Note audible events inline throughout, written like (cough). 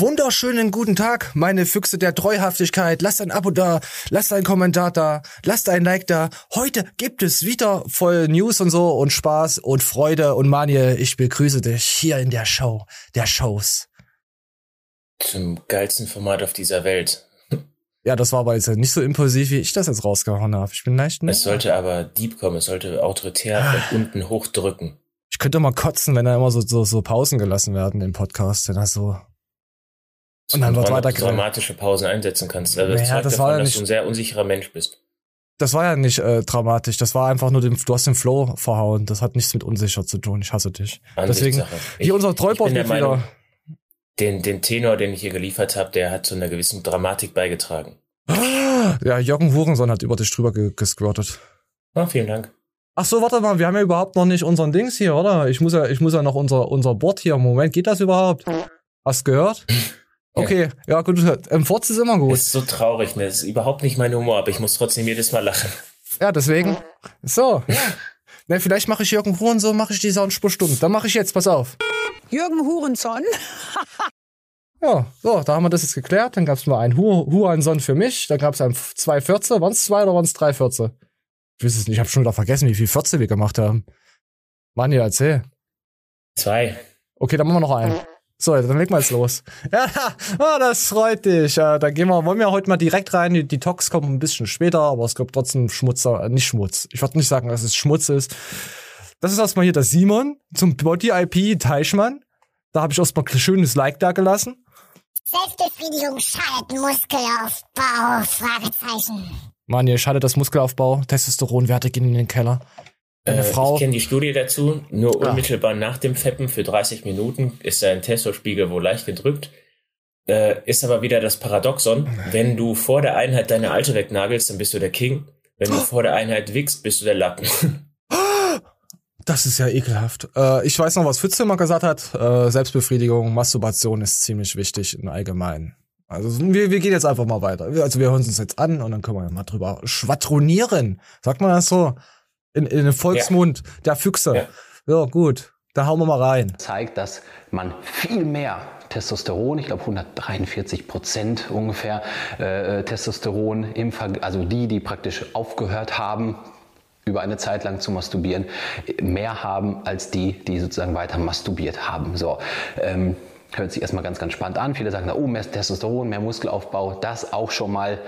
Wunderschönen guten Tag, meine Füchse der Treuhaftigkeit. Lasst ein Abo da, lasst ein Kommentar da, lasst ein Like da. Heute gibt es wieder voll News und so und Spaß und Freude und Manje, ich begrüße dich hier in der Show der Shows. Zum geilsten Format auf dieser Welt. Ja, das war aber jetzt nicht so impulsiv, wie ich das jetzt rausgehauen habe. Ich bin leicht, ne? Es sollte aber deep kommen, es sollte autoritär von unten hochdrücken. Ich könnte mal kotzen, wenn da immer so, so, so Pausen gelassen werden im Podcast, wenn das so und dann wird weiter dramatische Pausen einsetzen kannst. Also das naja, das davon, war ja nicht, dass du ein sehr unsicherer Mensch bist. Das war ja nicht äh, dramatisch. Das war einfach nur, den, du hast den Flow verhauen. Das hat nichts mit unsicher zu tun. Ich hasse dich. Deswegen, hier unser Treubot wieder. Den, den Tenor, den ich hier geliefert habe, der hat zu einer gewissen Dramatik beigetragen. Ja, Jürgen Hurensohn hat über dich drüber gesquirtet. Ah, vielen Dank. Ach so, warte mal, wir haben ja überhaupt noch nicht unseren Dings hier, oder? Ich muss ja, ich muss ja noch unser, unser Board hier. Moment, geht das überhaupt? Hast gehört? (laughs) Okay, ja gut, ähm, Furz ist immer gut. Ist so traurig, ne? Das ist überhaupt nicht mein Humor, aber ich muss trotzdem jedes Mal lachen. Ja, deswegen. So. Ne, vielleicht mache ich Jürgen Hurensohn, mache ich die Soundspur stumm. Dann mache ich jetzt, pass auf. Jürgen Hurensohn? (laughs) ja, so, da haben wir das jetzt geklärt. Dann gab es mal einen Hurensohn für mich. Dann gab es ein zwei Vierze. Waren es zwei oder waren es drei Vierze? Ich weiß es nicht, ich habe schon wieder vergessen, wie viel Vierze wir gemacht haben. Mann, ja, erzähl. Zwei. Okay, dann machen wir noch einen. So, dann legen wir jetzt los. (laughs) Ja, oh, das freut dich. Ja, dann gehen wir, wollen wir heute mal direkt rein. Die, die Talks kommen ein bisschen später, aber es gibt trotzdem Schmutzer, äh, nicht Schmutz. Ich würde nicht sagen, dass es Schmutz ist. Das ist erstmal hier der Simon zum Body IP Teichmann. Da habe ich erstmal ein schönes Like da gelassen. Selbstbefriedigung schadet Muskelaufbau? Fragezeichen. Mann, ihr schadet das Muskelaufbau. Testosteronwerte gehen in den Keller. Eine äh, Frau. Ich kenne die Studie dazu. Nur ja. unmittelbar nach dem Feppen für 30 Minuten ist dein Testospiegel wohl leicht gedrückt. Äh, ist aber wieder das Paradoxon. Wenn du vor der Einheit deine alte wegnagelst, dann bist du der King. Wenn du oh. vor der Einheit wickst, bist du der Lappen. (laughs) Das ist ja ekelhaft. Äh, ich weiß noch, was Pfütze immer gesagt hat. Äh, Selbstbefriedigung, Masturbation ist ziemlich wichtig im Allgemeinen. Also wir, wir gehen jetzt einfach mal weiter. Also wir hören uns jetzt an und dann können wir mal drüber schwadronieren. Sagt man das so? In, in den Volksmund ja. der Füchse. Ja. ja, gut. Da hauen wir mal rein. Zeigt, dass man viel mehr Testosteron, ich glaube 143 Prozent ungefähr äh, Testosteron im Ver also die, die praktisch aufgehört haben, über eine Zeit lang zu masturbieren, mehr haben als die, die sozusagen weiter masturbiert haben. So. Ähm, hört sich erstmal ganz, ganz spannend an. Viele sagen, oh, mehr Testosteron, mehr Muskelaufbau, das auch schon mal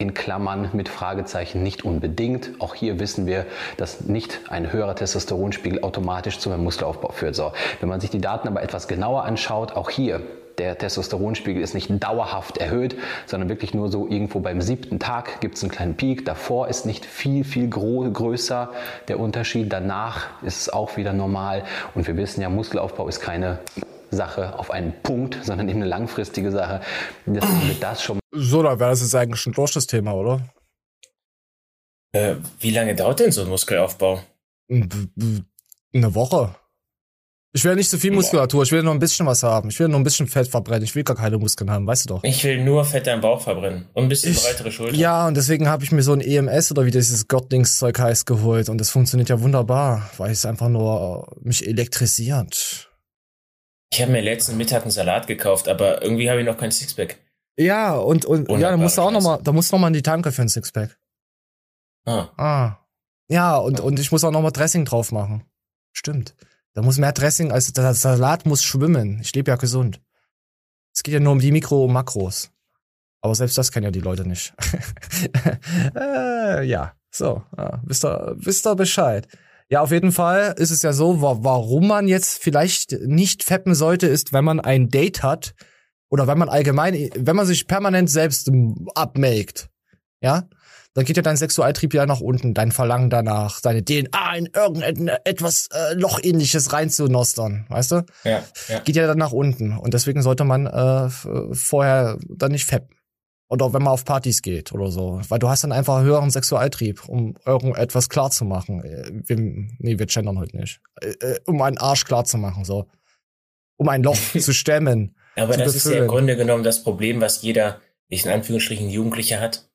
in Klammern mit Fragezeichen nicht unbedingt. Auch hier wissen wir, dass nicht ein höherer Testosteronspiegel automatisch zu einem Muskelaufbau führt. So, wenn man sich die Daten aber etwas genauer anschaut, auch hier der Testosteronspiegel ist nicht dauerhaft erhöht, sondern wirklich nur so irgendwo beim siebten Tag gibt es einen kleinen Peak. Davor ist nicht viel, viel größer der Unterschied. Danach ist es auch wieder normal. Und wir wissen ja, Muskelaufbau ist keine Sache auf einen Punkt, sondern eben eine langfristige Sache. Deswegen wird das schon. So, da wäre das jetzt eigentlich schon durch das Thema, oder? Äh, wie lange dauert denn so ein Muskelaufbau? Eine Woche. Ich will nicht so viel Muskulatur, ich will nur ein bisschen was haben. Ich will nur ein bisschen Fett verbrennen. Ich will gar keine Muskeln haben, weißt du doch. Ich will nur Fett am Bauch verbrennen und ein bisschen ich, breitere Schultern. Ja, und deswegen habe ich mir so ein EMS oder wie dieses Gottlingszeug heißt geholt und das funktioniert ja wunderbar, weil es einfach nur mich elektrisiert. Ich habe mir letzten Mittag einen Salat gekauft, aber irgendwie habe ich noch kein Sixpack. Ja, und, und ja, da musst du auch nochmal, da musst du nochmal in die Tanke für ein Sixpack. Ah. Ah. Ja, und, und ich muss auch nochmal Dressing drauf machen. Stimmt. Da muss mehr Dressing, also der Salat muss schwimmen. Ich lebe ja gesund. Es geht ja nur um die Mikro- und Makros. Aber selbst das kennen ja die Leute nicht. (laughs) äh, ja, so, ja, wisst ihr, wisst ihr Bescheid. Ja, auf jeden Fall ist es ja so, warum man jetzt vielleicht nicht feppen sollte, ist, wenn man ein Date hat oder wenn man allgemein, wenn man sich permanent selbst abmelkt, ja, dann geht ja dein Sexualtrieb ja nach unten, dein Verlangen danach, deine DNA in irgendetwas äh, Lochähnliches reinzunostern, weißt du? Ja, ja. Geht ja dann nach unten und deswegen sollte man äh, vorher dann nicht feppen. Oder wenn man auf Partys geht oder so. Weil du hast dann einfach höheren Sexualtrieb, um irgendetwas klar zu machen. Äh, wir, nee, wir gendern heute nicht. Äh, äh, um einen Arsch klar zu machen, so. Um ein Loch (laughs) zu stemmen. Aber zu das befüllen. ist ja im Grunde genommen das Problem, was jeder, ich in Anführungsstrichen, Jugendlicher hat.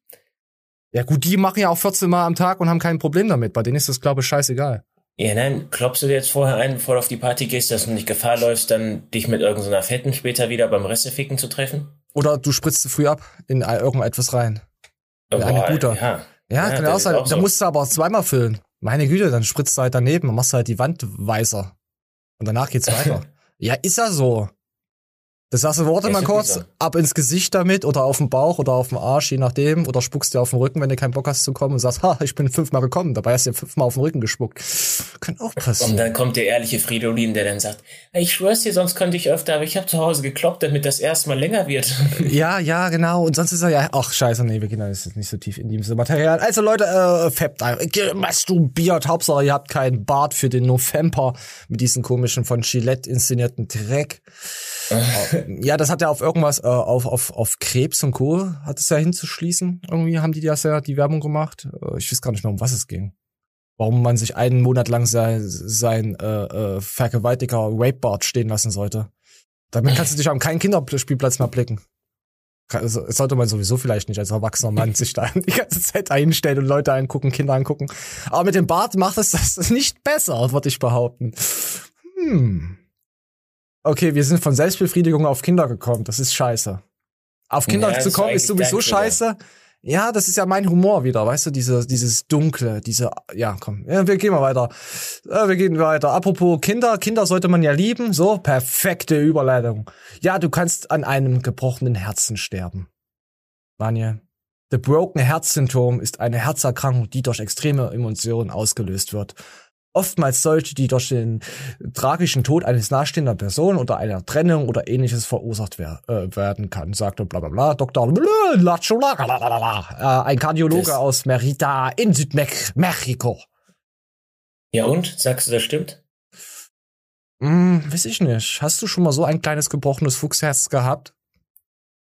Ja gut, die machen ja auch 14 Mal am Tag und haben kein Problem damit. Bei denen ist das, glaube ich, scheißegal. Ja, nein, klopfst du dir jetzt vorher ein, bevor du auf die Party gehst, dass du nicht Gefahr läufst, dann dich mit irgendeiner Fetten später wieder beim Resseficken zu treffen? Oder du spritzt zu früh ab in irgendetwas rein. In eine gute. Ja, ja, ja kann ja auch sein. Auch so. Da musst du aber zweimal füllen. Meine Güte, dann spritzt du halt daneben und machst halt die Wand weißer. Und danach geht's weiter. (laughs) ja, ist ja so. Das du, warte mal kurz, ab ins Gesicht damit oder auf den Bauch oder auf den Arsch, je nachdem, oder spuckst dir auf den Rücken, wenn du keinen Bock hast zu kommen und sagst, ha, ich bin fünfmal gekommen, dabei hast du dir fünfmal auf den Rücken gespuckt. Kann auch passieren. Und dann kommt der ehrliche Fridolin, der dann sagt, ich schwör's dir, sonst könnte ich öfter, aber ich habe zu Hause gekloppt, damit das erstmal länger wird. (laughs) Ja, ja, genau. Und sonst ist er ja, ach scheiße, nee, wir gehen da jetzt nicht so tief in dieses Material. Also Leute, äh, Fappt masturbiert, Hauptsache ihr habt keinen Bart für den November mit diesen komischen von Gillette inszenierten Dreck. Ja, das hat ja auf irgendwas, äh, auf, auf, auf Krebs und Co. hat es ja hinzuschließen. Irgendwie haben die das ja die Werbung gemacht. Äh, ich weiß gar nicht mehr, um was es ging. Warum man sich einen Monat lang sein, sein äh, äh, Vergewaltiger Rapebart stehen lassen sollte. Damit kannst du dich am keinen Kinderspielplatz mehr blicken. Also, sollte man sowieso vielleicht nicht als erwachsener Mann (laughs) sich da die ganze Zeit einstellen und Leute angucken, Kinder angucken. Aber mit dem Bart macht es das nicht besser, würde ich behaupten. Hm okay, wir sind von Selbstbefriedigung auf Kinder gekommen. Das ist scheiße. Auf Kinder ja, zu kommen ist sowieso scheiße. Ja, das ist ja mein Humor wieder, weißt du, diese, dieses Dunkle, diese, ja, komm, ja, wir gehen mal weiter. Ja, wir gehen weiter. Apropos Kinder, Kinder sollte man ja lieben, so, perfekte Überleitung. Ja, du kannst an einem gebrochenen Herzen sterben. Daniel. The Broken Heart Syndrome ist eine Herzerkrankung, die durch extreme Emotionen ausgelöst wird oftmals solche, die durch den tragischen Tod eines nahestehender Person oder einer Trennung oder ähnliches verursacht wer äh, werden kann, sagte bla bla bla Dr. Äh, ein Kardiologe das aus Merida in Südmexiko. Ja und? Sagst du, das stimmt? Hm, weiß ich nicht. Hast du schon mal so ein kleines gebrochenes Fuchsherz gehabt?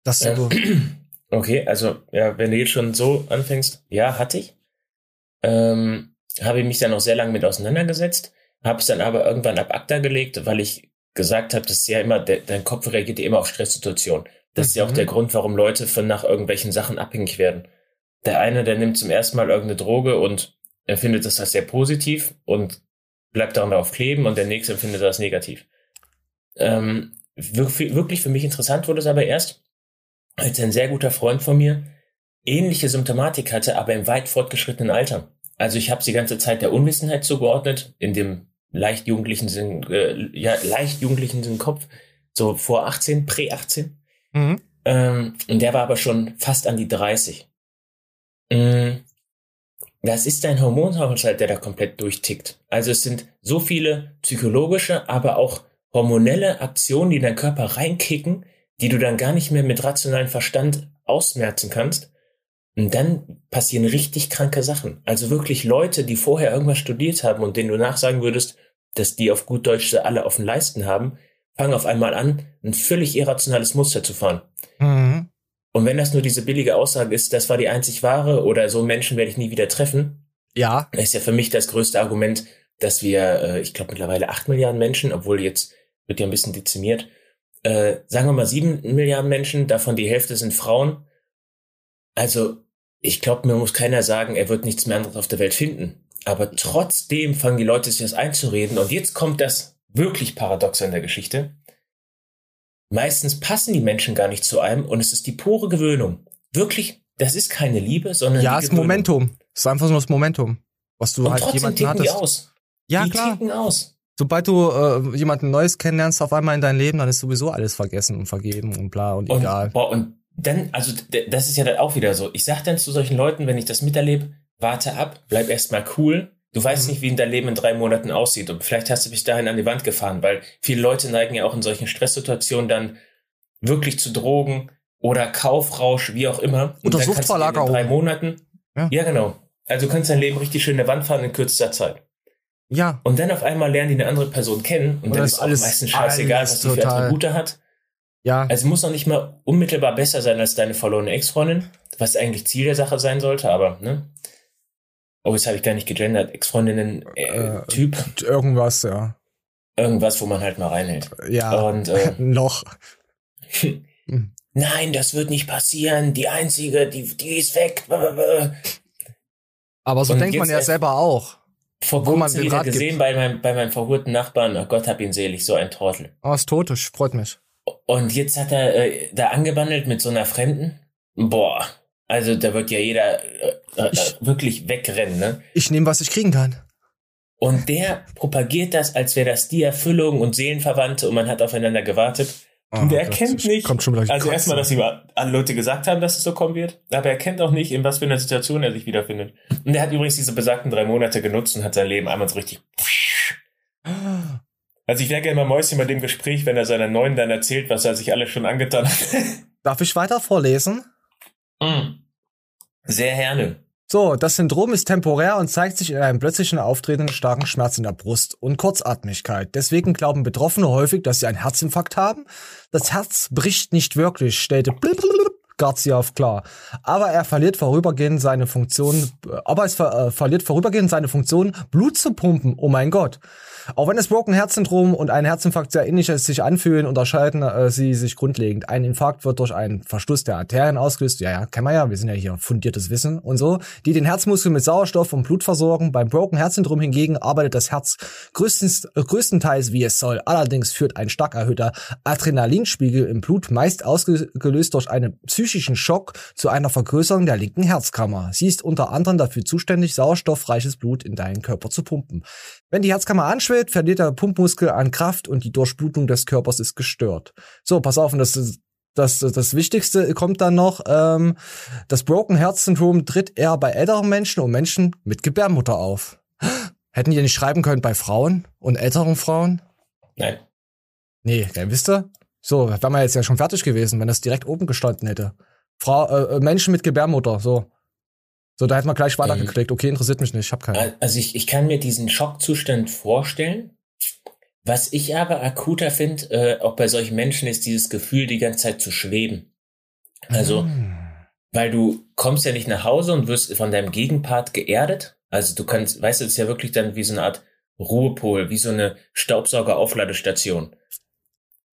Dass du ähm, okay, also ja, wenn du jetzt schon so anfängst, ja, hatte ich. Ähm, habe ich mich dann auch sehr lange mit auseinandergesetzt, habe es dann aber irgendwann ab ACTA gelegt, weil ich gesagt habe, das ist ja immer, de dein Kopf reagiert ja immer auf Stresssituationen. Das mhm. ist ja auch der mhm. Grund, warum Leute von nach irgendwelchen Sachen abhängig werden. Der eine, der nimmt zum ersten Mal irgendeine Droge und empfindet das als sehr positiv und bleibt daran darauf kleben und der nächste empfindet das negativ. Ähm, wirklich für mich interessant wurde es aber erst, als ein sehr guter Freund von mir ähnliche Symptomatik hatte, aber im weit fortgeschrittenen Alter. Also ich habe die ganze Zeit der Unwissenheit zugeordnet, in dem leicht jugendlichen Sinn, äh, ja, leicht jugendlichen Sinn Kopf, so vor 18, prä 18. Mhm. Ähm, und der war aber schon fast an die 30. Mhm. Das ist ein Hormonhaushalt, der da komplett durchtickt. Also es sind so viele psychologische, aber auch hormonelle Aktionen, die in deinen Körper reinkicken, die du dann gar nicht mehr mit rationalem Verstand ausmerzen kannst. Und dann passieren richtig kranke Sachen. Also wirklich Leute, die vorher irgendwas studiert haben und denen du nachsagen würdest, dass die auf gut Deutsch alle auf den Leisten haben, fangen auf einmal an, ein völlig irrationales Muster zu fahren. Mhm. Und wenn das nur diese billige Aussage ist, das war die einzig wahre oder so Menschen werde ich nie wieder treffen, ja, ist ja für mich das größte Argument, dass wir, äh, ich glaube mittlerweile acht Milliarden Menschen, obwohl jetzt wird ja ein bisschen dezimiert, äh, sagen wir mal sieben Milliarden Menschen, davon die Hälfte sind Frauen. Also ich glaube, mir muss keiner sagen, er wird nichts mehr anderes auf der Welt finden. Aber trotzdem fangen die Leute sich das einzureden. Und jetzt kommt das wirklich Paradox in der Geschichte. Meistens passen die Menschen gar nicht zu einem und es ist die pure Gewöhnung. Wirklich, das ist keine Liebe, sondern ja, es ist Momentum. Es ist einfach nur das Momentum, was du und halt trotzdem jemanden hattest. Die aus. Ja, die klar. Ticken aus. Sobald du äh, jemanden Neues kennenlernst auf einmal in dein Leben, dann ist sowieso alles vergessen und vergeben und bla und, und egal. Boah, und dann, also das ist ja dann auch wieder so. Ich sag dann zu solchen Leuten, wenn ich das miterlebe, warte ab, bleib erstmal cool. Du weißt mhm. nicht, wie dein Leben in drei Monaten aussieht. Und vielleicht hast du bis dahin an die Wand gefahren, weil viele Leute neigen ja auch in solchen Stresssituationen dann wirklich zu Drogen oder Kaufrausch, wie auch immer. Und oder Suchtverlagerung. In drei Monaten. Ja. ja, genau. Also du kannst dein Leben richtig schön in der Wand fahren in kürzester Zeit. Ja. Und dann auf einmal lernen die eine andere Person kennen und, und dann ist alles meistens scheißegal, was die für Attribute hat. Ja. Also muss noch nicht mal unmittelbar besser sein als deine verlorene Ex-Freundin, was eigentlich Ziel der Sache sein sollte, aber, ne? Oh, jetzt habe ich gar nicht gegendert. Ex-Freundinnen, äh, äh, Typ. Irgendwas, ja. Irgendwas, wo man halt mal reinhält. Ja. Und, äh, (laughs) noch. (laughs) Nein, das wird nicht passieren. Die einzige, die, die ist weg. Aber so Und denkt man ja selber auch. vor wo man den Rat gibt. gesehen bei meinem, bei meinem verhurten Nachbarn. Oh Gott, hab ihn selig, so ein Trottel. Oh, ist tot, das freut mich. Und jetzt hat er äh, da angebandelt mit so einer Fremden. Boah, also da wird ja jeder äh, äh, Ich- wirklich wegrennen, ne? Ich nehme, was ich kriegen kann. Und der propagiert das, als wäre das die Erfüllung und Seelenverwandte und man hat aufeinander gewartet. Oh und er kennt ich- nicht. Also erstmal, dass ihm alle Leute gesagt haben, dass es so kommen wird, aber er kennt auch nicht, in was für einer Situation er sich wiederfindet. Und er hat übrigens diese besagten drei Monate genutzt und hat sein Leben einmal so richtig. Also ich wäre gerne mal Mäuschen bei dem Gespräch, wenn er seiner Neuen dann erzählt, was er sich alles schon angetan hat. (laughs) Darf ich weiter vorlesen? Mm. Sehr gerne. So, das Syndrom ist temporär und zeigt sich in einem plötzlichen auftretenden starken Schmerz in der Brust und Kurzatmigkeit. Deswegen glauben Betroffene häufig, dass sie einen Herzinfarkt haben. Das Herz bricht nicht wirklich, stellte (laughs) Garziav klar. Aber er verliert vorübergehend seine Funktion, aber es ver äh, verliert vorübergehend seine Funktion, Blut zu pumpen. Oh mein Gott. Auch wenn das Broken Heart Syndrom und ein Herzinfarkt sehr ähnlich sich anfühlen, unterscheiden äh, sie sich grundlegend. Ein Infarkt wird durch einen Verschluss der Arterien ausgelöst. Ja, ja, kennen wir ja. Wir sind ja hier fundiertes Wissen und so. Die den Herzmuskel mit Sauerstoff und Blut versorgen. Beim Broken Heart Syndrom hingegen arbeitet das Herz größtens, äh, größtenteils wie es soll. Allerdings führt ein stark erhöhter Adrenalinspiegel im Blut, meist ausgelöst durch einen psychischen Schock, zu einer Vergrößerung der linken Herzkammer. Sie ist unter anderem dafür zuständig, sauerstoffreiches Blut in deinen Körper zu pumpen. Wenn die Herzkammer anschwillt, verliert der Pumpmuskel an Kraft und die Durchblutung des Körpers ist gestört. So, pass auf, und das ist das, das Wichtigste kommt dann noch, ähm, das Broken Heart Syndrom tritt eher bei älteren Menschen und Menschen mit Gebärmutter auf. Hätten die nicht schreiben können bei Frauen und älteren Frauen? Nein. Nee, gell, wisst ihr? So, wären wir jetzt ja schon fertig gewesen, wenn das direkt oben gestanden hätte. Frau, äh, äh, Menschen mit Gebärmutter, so. So, da hätten wir gleich weitergeklickt. Okay, interessiert mich nicht, ich hab keine. Also ich, ich kann mir diesen Schockzustand vorstellen. Was ich aber akuter finde, äh, auch bei solchen Menschen, ist dieses Gefühl, die ganze Zeit zu schweben. Also, Hm. weil du kommst ja nicht nach Hause und wirst von deinem Gegenpart geerdet. Also du kannst, weißt du, das ist ja wirklich dann wie so eine Art Ruhepol, wie so eine Staubsaugeraufladestation,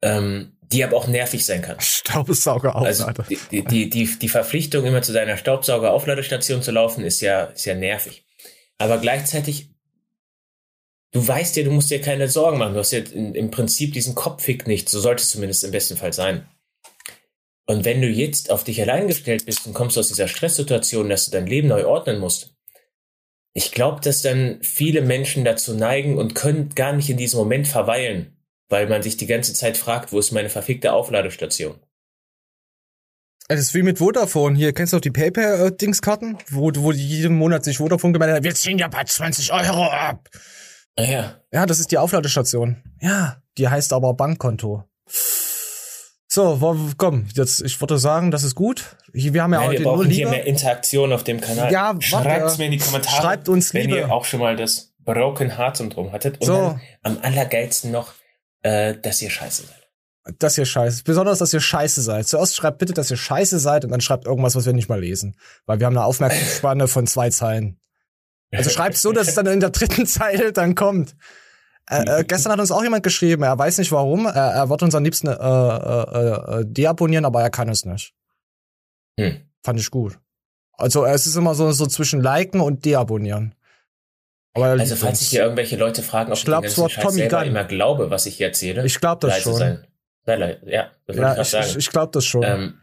ähm, die aber auch nervig sein kann. Staubsauger Also die, die, die, die, Verpflichtung, immer zu deiner Staubsaugeraufladestation zu laufen, ist ja, ist ja nervig. Aber gleichzeitig, du weißt ja, du musst dir keine Sorgen machen. Du hast ja im Prinzip diesen Kopfhick nicht. So sollte es zumindest im besten Fall sein. Und wenn du jetzt auf dich allein gestellt bist und kommst aus dieser Stresssituation, dass du dein Leben neu ordnen musst, ich glaube, dass dann viele Menschen dazu neigen und können gar nicht in diesem Moment verweilen, weil man sich die ganze Zeit fragt, wo ist meine verfickte Aufladestation? Es ist wie mit Vodafone. Hier, kennst du auch die PayPal-Dingskarten? Wo, wo jeden Monat sich Vodafone gemeldet hat, wir ziehen ja bei 20 Euro ab. Naja, Ja, das ist die Aufladestation. Ja, die heißt aber Bankkonto. So, komm, jetzt, ich würde sagen, das ist gut. Wir haben ja, Ja, heute wir brauchen hier mehr Interaktion auf dem Kanal. Ja, warte, Schreibt's äh, mir in die Kommentare. schreibt uns wenn Liebe. ihr auch schon mal das Broken Heart Syndrom hattet. Und So. dann am allergeilsten noch, äh, dass ihr scheiße seid. Dass ihr scheiße, besonders, dass ihr scheiße seid. Zuerst schreibt bitte, dass ihr scheiße seid und dann schreibt irgendwas, was wir nicht mal lesen. Weil wir haben eine Aufmerksamkeitsspanne von zwei Zeilen. Also schreibt so, dass es dann in der dritten Zeile dann kommt. Äh, äh, gestern hat uns auch jemand geschrieben, er weiß nicht warum, er, er wird uns am liebsten äh, äh, äh, äh, deabonnieren, aber er kann es nicht. Hm. Fand ich gut. Also es ist immer so, so zwischen liken und deabonnieren. Also falls sich hier irgendwelche Leute fragen, ob Ich glaub, ich den ganzen Tommy selber Gunn. immer glaube, was ich hier erzähle. Ich glaub das schon. Sein. Ja, das ja, ich ich, ich, glaube das schon. ähm,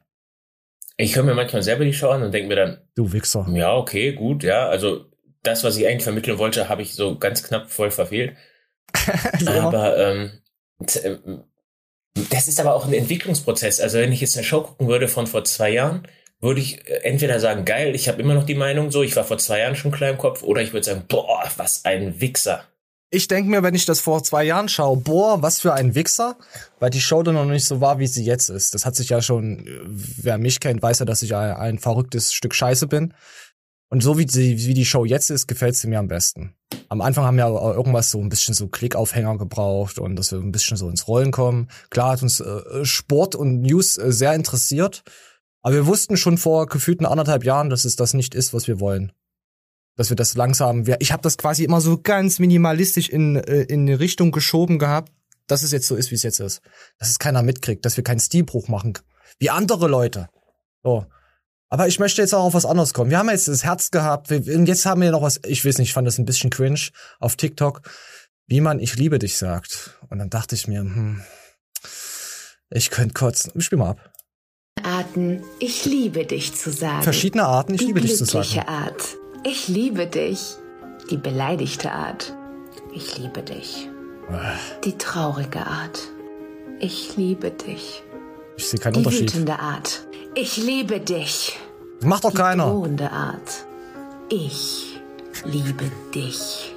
ich höre mir manchmal selber die Show an und denke mir dann, du Wichser. ja, okay, gut, ja, also das, was ich eigentlich vermitteln wollte, habe ich so ganz knapp voll verfehlt. (laughs) Aber ähm, ähm, das ist aber auch ein Entwicklungsprozess. Also wenn ich jetzt eine Show gucken würde von vor zwei Jahren, würde ich äh, entweder sagen, geil, ich habe immer noch die Meinung so, ich war vor zwei Jahren schon klein im Kopf, oder ich würde sagen, boah, was ein Wichser. Ich denke mir, wenn ich das vor zwei Jahren schaue, boah, was für ein Wichser, weil die Show dann noch nicht so war, wie sie jetzt ist. Das hat sich ja schon, äh, wer mich kennt, weiß ja, dass ich ein, ein verrücktes Stück Scheiße bin. Und so wie die, wie die Show jetzt ist, gefällt sie mir am besten. Am Anfang haben wir irgendwas so ein bisschen so Klickaufhänger gebraucht und dass wir ein bisschen so ins Rollen kommen. Klar hat uns äh, Sport und News äh, sehr interessiert, aber wir wussten schon vor gefühlten anderthalb Jahren, dass es das nicht ist, was wir wollen dass wir das langsam, wir- ich habe das quasi immer so ganz minimalistisch in, äh, in eine Richtung geschoben gehabt, dass es jetzt so ist, wie es jetzt ist. Dass es keiner mitkriegt, dass wir keinen Stilbruch machen, wie andere Leute. So. Aber ich möchte jetzt auch auf was anderes kommen. Wir haben jetzt das Herz gehabt. Und jetzt haben wir noch was, ich weiß nicht, ich fand das ein bisschen cringe auf TikTok, wie man Ich liebe dich sagt. Und dann dachte ich mir, hm, ich könnte kurz, spiel mal ab. Arten, ich liebe dich zu sagen. Verschiedene Arten, ich Die liebe dich zu sagen. glückliche Art, ich liebe dich. Die beleidigte Art, ich liebe dich. Die traurige Art, ich liebe dich. Ich sehe keinen Die Unterschied. wütende Art, ich liebe dich. Das macht doch Die keiner. drohende Art, ich liebe dich.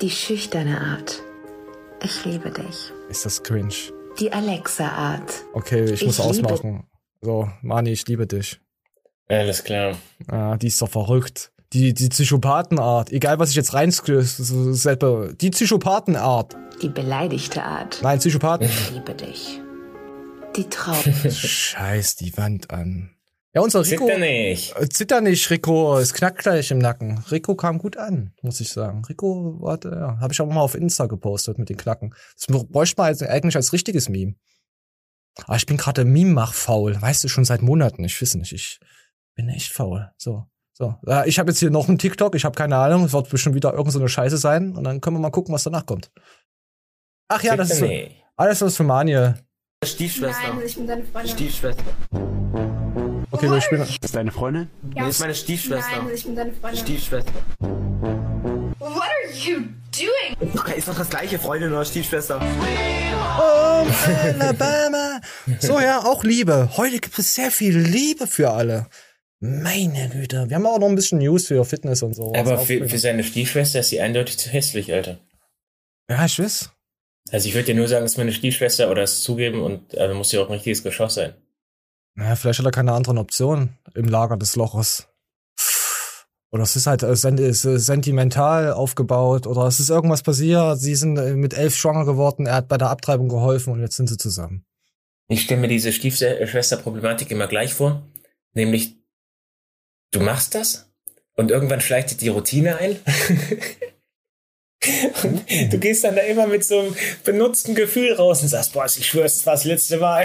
Die schüchterne Art, ich liebe dich. Ist das cringe. Die Alexa-Art, Okay, ich, Ich muss ausmachen. So, Mani, ich liebe dich. Alles klar. Ah, die ist doch verrückt. Die, die Psychopathenart. Egal, was ich jetzt rein selber. Die Psychopathenart. die beleidigte Art, Nein, Psychopathen. ich liebe dich. Die traurige (laughs) Scheiß die Wand an. Ja, unser Rico. Zitter nicht. Äh, Zitter nicht, Rico. Es knackt gleich im Nacken. Rico kam gut an, muss ich sagen. Rico, warte, ja. Habe ich auch mal auf Insta gepostet mit den Knacken. Das bräuchte man als- eigentlich als richtiges Meme. Aber ich bin gerade Meme-mach-faul. Weißt du, schon seit Monaten. Ich weiß nicht. Ich bin echt faul. So. So. Ich habe jetzt hier noch einen TikTok. Ich habe keine Ahnung. Es wird bestimmt wieder irgend so eine Scheiße sein. Und dann können wir mal gucken, was danach kommt. Ach ja, das ist so, alles was für Manie. Stiefschwester. Nein, ich bin deine Freundin. Stiefschwester. Okay, wir spielen. Ist deine Freundin? Ja. Nee, ist meine Stiefschwester. Nein, ich bin deine Freundin. Stiefschwester. What are you doing? Ist doch, ist doch das gleiche Freundin oder Stiefschwester. Um Alabama. So, ja, auch Liebe. Heute gibt es sehr viel Liebe für alle. Meine Güte. Wir haben auch noch ein bisschen News für Fitness und so. Aber für, für seine Stiefschwester ist sie eindeutig zu hässlich, Alter. Ja, ich weiß. Also ich würde dir nur sagen, es ist meine Stiefschwester oder es zugeben und also muss ja auch ein richtiges Geschoss sein. Naja, vielleicht hat er keine anderen Optionen im Lager des Loches. Oder es ist halt äh, sen ist, sentimental aufgebaut oder es ist irgendwas passiert. Sie sind äh, mit elf schwanger geworden. Er hat bei der Abtreibung geholfen und jetzt sind sie zusammen. Ich stelle mir diese Stiefschwester-Problematik immer gleich vor. Nämlich, du machst das und irgendwann schleicht dir die Routine ein. (laughs) und du gehst dann da immer mit so einem benutzten Gefühl raus und sagst, boah, ich schwör's, das war das letzte Mal.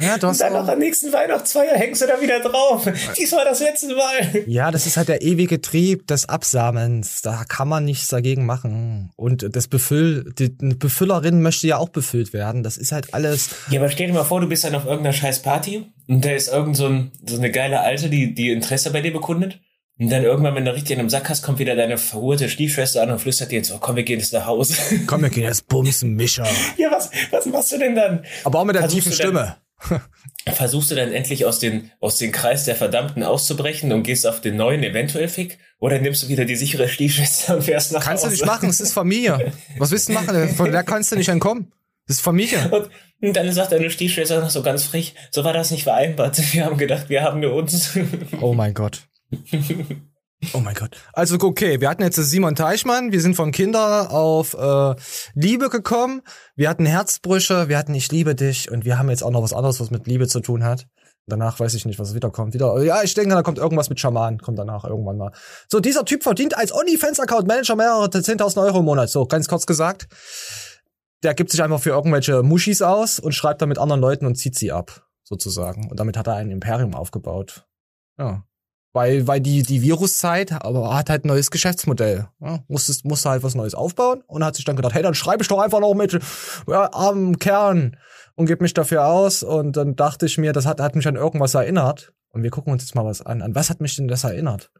Ja, du Und hast dann auch- noch am nächsten Weihnachtsfeier hängst du da wieder drauf. Diesmal das letzte Mal. Ja, das ist halt der ewige Trieb des Absamens. Da kann man nichts dagegen machen. Und das Befüll, die Befüllerin möchte ja auch befüllt werden. Das ist halt alles. Ja, aber stell dir mal vor, du bist dann auf irgendeiner scheiß Party und da ist irgend so, ein, so eine geile Alte, die, die Interesse bei dir bekundet. Und dann irgendwann, wenn du richtig in einem Sack hast, kommt wieder deine verhurte Stiefschwester an und flüstert dir jetzt, oh komm, wir gehen jetzt nach Hause. (laughs) Komm, wir gehen jetzt bumsen, Mischer. ja, was, was machst du denn dann? Aber auch mit der Versuchst tiefen du dann- Stimme. Versuchst du dann endlich aus den, aus den Kreis der Verdammten auszubrechen und gehst auf den neuen eventuell Fick? Oder nimmst du wieder die sichere Stiefschwester und fährst nach Kannst du Hause? nicht machen, es ist Familie. Was willst du machen? Von der kannst du nicht entkommen. Das ist Familie. Und, und dann sagt deine Stiefschwester noch so ganz frech, so war das nicht vereinbart. Wir haben gedacht, wir haben nur uns. Oh mein Gott. (laughs) Oh mein Gott. Also okay, wir hatten jetzt Simon Teichmann, wir sind von Kinder auf äh, Liebe gekommen, wir hatten Herzbrüche, wir hatten Ich liebe dich und wir haben jetzt auch noch was anderes, was mit Liebe zu tun hat. Danach weiß ich nicht, was wiederkommt. Wieder, ja, ich denke, da kommt irgendwas mit Schaman, kommt danach irgendwann mal. So, dieser Typ verdient als OnlyFans-Account-Manager mehrere 10.000 Euro im Monat. So, ganz kurz gesagt. Der gibt sich einfach für irgendwelche Muschis aus und schreibt dann mit anderen Leuten und zieht sie ab, sozusagen. Und damit hat er ein Imperium aufgebaut. Ja. Weil, weil die, die Viruszeit, aber hat halt ein neues Geschäftsmodell. Ja, musste, musste halt was Neues aufbauen und hat sich dann gedacht, hey, dann schreibe ich doch einfach noch mit ja, armen Kern und gebe mich dafür aus. Und dann dachte ich mir, das hat, hat mich an irgendwas erinnert. Und wir gucken uns jetzt mal was an. An was hat mich denn das erinnert?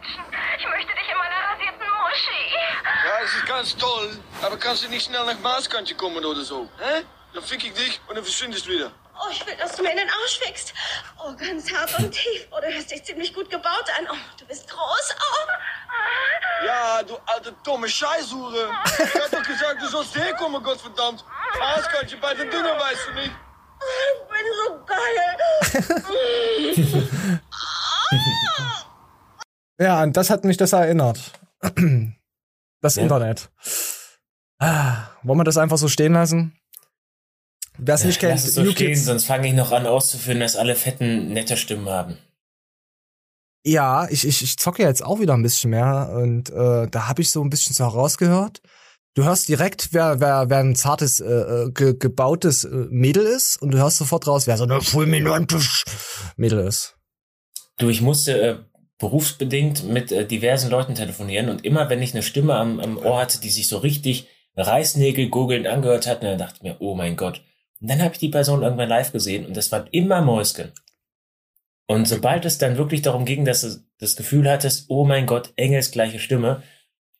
Quatschen. Ich möchte dich in meiner rasierten Muschi. Ja, das ist ganz toll. Aber kannst du nicht schnell nach Maaskantje kommen oder so? Hä? Dann fick ich dich und dann verschwindest du wieder. Oh, ich will, dass du mir in den Arsch fickst. Oh, ganz hart und tief. Oh, du hörst dich ziemlich gut gebaut an. Oh, du bist groß. Oh. Ja, du alte dumme Scheißhure. Ich hab doch gesagt, du sollst herkommen, Gottverdammt. Maaskantje bei den Dünger, weißt du nicht. Ich bin so geil. (laughs) Ja, an das hat mich das erinnert. (clears throat) Das Ja. Internet. Ah, wollen wir das einfach so stehen lassen? Wer es nicht kennt, Lass es so stehen, sonst fange ich noch an auszuführen, dass alle Fetten nette Stimmen haben. Ja, ich, ich, ich zocke jetzt auch wieder ein bisschen mehr und äh, da habe ich so ein bisschen so herausgehört. du hörst direkt, wer, wer, wer ein zartes, äh, äh ge, gebautes äh, Mädel ist und du hörst sofort raus, wer so eine fulminante Mädel ist. Du, ich musste äh, berufsbedingt mit äh, diversen Leuten telefonieren und immer wenn ich eine Stimme am, am Ohr hatte, die sich so richtig Reißnägel googelnd angehört hat, dann dachte ich mir, oh mein Gott. Und dann habe ich die Person irgendwann live gesehen und das war immer Mäusken. Und sobald es dann wirklich darum ging, dass du das Gefühl hattest, oh mein Gott, Engels gleiche Stimme,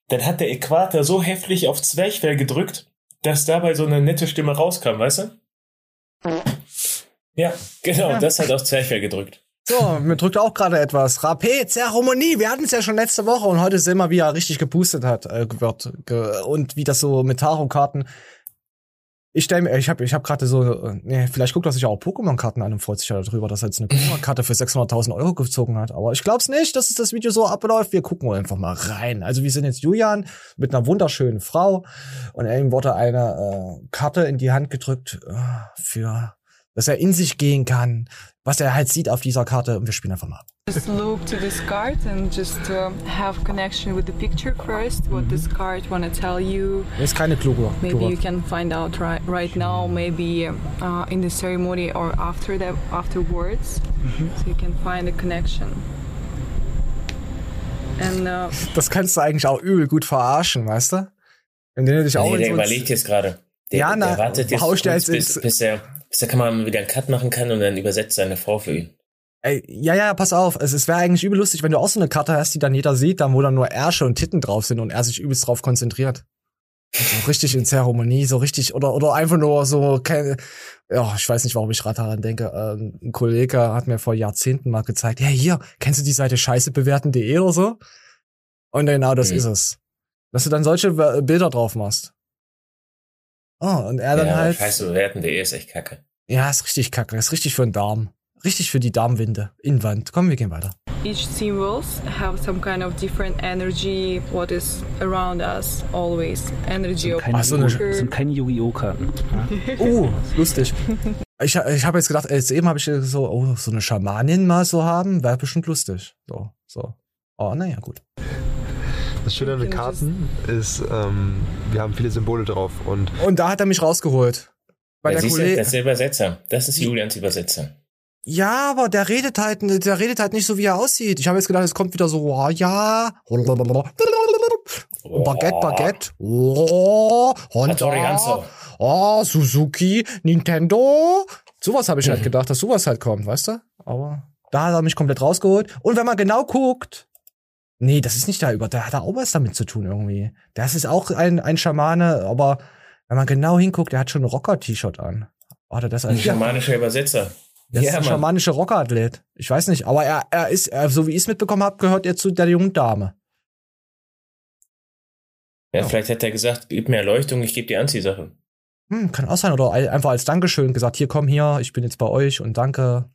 dann hat der Äquator so heftig auf Zwerchfell gedrückt, dass dabei so eine nette Stimme rauskam, weißt du? Ja, genau, ja. das hat auf Zwerchfell gedrückt. So, mir drückt auch gerade etwas. Rapé, Zeremonie. Wir hatten es ja schon letzte Woche und heute sehen wir, wie er richtig geboostet hat äh, wird. Ge und wie das so mit Tarot-Karten. Ich stelle mir, ich habe ich hab gerade so, äh, nee, vielleicht guckt er sich auch Pokémon-Karten an und freut sich ja darüber, dass er jetzt eine (laughs) Pokémon-Karte für 600.000 Euro gezogen hat. Aber ich glaub's nicht, dass es das Video so abläuft. Wir gucken einfach mal rein. Also wir sind jetzt Julian mit einer wunderschönen Frau und ihm wurde eine äh, Karte in die Hand gedrückt äh, für dass er in sich gehen kann, was er halt sieht auf dieser Karte und wir spielen einfach mal. Just look to this card and just uh, have connection with the picture first. What this card wanna tell you. Ist keine kluge. Maybe you can find out right right now. Maybe uh, in the ceremony or after that afterwards. Mhm. So you can find a connection. And, uh, (laughs) das kannst du eigentlich auch übel gut verarschen, weißt du? Indem du dich auch nee, der überlegt jetzt gerade. Der, ja, na, der wartet jetzt, bis, bis, er bis er kann man wieder einen Cut machen kann und dann übersetzt seine Frau für ihn. Ey, ja, ja, pass auf. Es, es wäre eigentlich übel lustig, wenn du auch so eine Karte hast, die dann jeder sieht, dann wo dann nur Ärsche und Titten drauf sind und er sich übelst drauf konzentriert. So (laughs) richtig in Zeremonie, so richtig, oder, oder einfach nur so, ja, ich weiß nicht, warum ich gerade daran denke. Ähm, ein Kollege hat mir vor Jahrzehnten mal gezeigt, ja, hier, kennst du die Seite scheißebewerten.de oder so? Und genau das mhm. ist es. Dass du dann solche Bilder drauf machst. Oh, und er dann ja, halt. Scheiße bewerten.de ist echt kacke. Ja, ist richtig kacke. Ist richtig für den Darm. Richtig für die Darmwinde. Inwand. Komm, wir gehen weiter. Each symbols have some kind of different energy, what is around us always. Energy of keine, so eine, sind keine Yu-Gi-Oh! Karten. (laughs) (laughs) oh, lustig. Ich, ich habe jetzt gedacht, jetzt eben habe ich so, oh, so eine Schamanin mal so haben, wäre bestimmt lustig. So, so. Oh, naja, gut. Das Schöne an den Karten ist, ähm, wir haben viele Symbole drauf und. Und da hat er mich rausgeholt. Bei ja, der Kollege. Das ist der Übersetzer. Das ist Julians Übersetzer. Ja, aber der redet halt, der redet halt nicht so, wie er aussieht. Ich habe jetzt gedacht, es kommt wieder so, oh, ja. Baguette, Baguette. Oh, Honda. Oh, Suzuki, Nintendo. Sowas habe ich halt (laughs) gedacht, dass sowas halt kommt, weißt du? Aber da hat er mich komplett rausgeholt. Und wenn man genau guckt, Nee, das ist nicht da über. Der hat da auch was damit zu tun irgendwie. Das ist auch ein, ein Schamane, aber wenn man genau hinguckt, der hat schon ein Rocker-T-Shirt an. Oder das ein schamanischer Übersetzer. Das ja, ist ein schamanischer Rockerathlet. Ich weiß nicht, aber er, er ist, er, so wie ich es mitbekommen habe, gehört er zu der jungen Dame. Ja, ja, vielleicht hat er gesagt, gib mir Erleuchtung, ich gebe die Anziehsachen. Hm, kann auch sein. Oder einfach als Dankeschön gesagt, hier komm hier, ich bin jetzt bei euch und danke.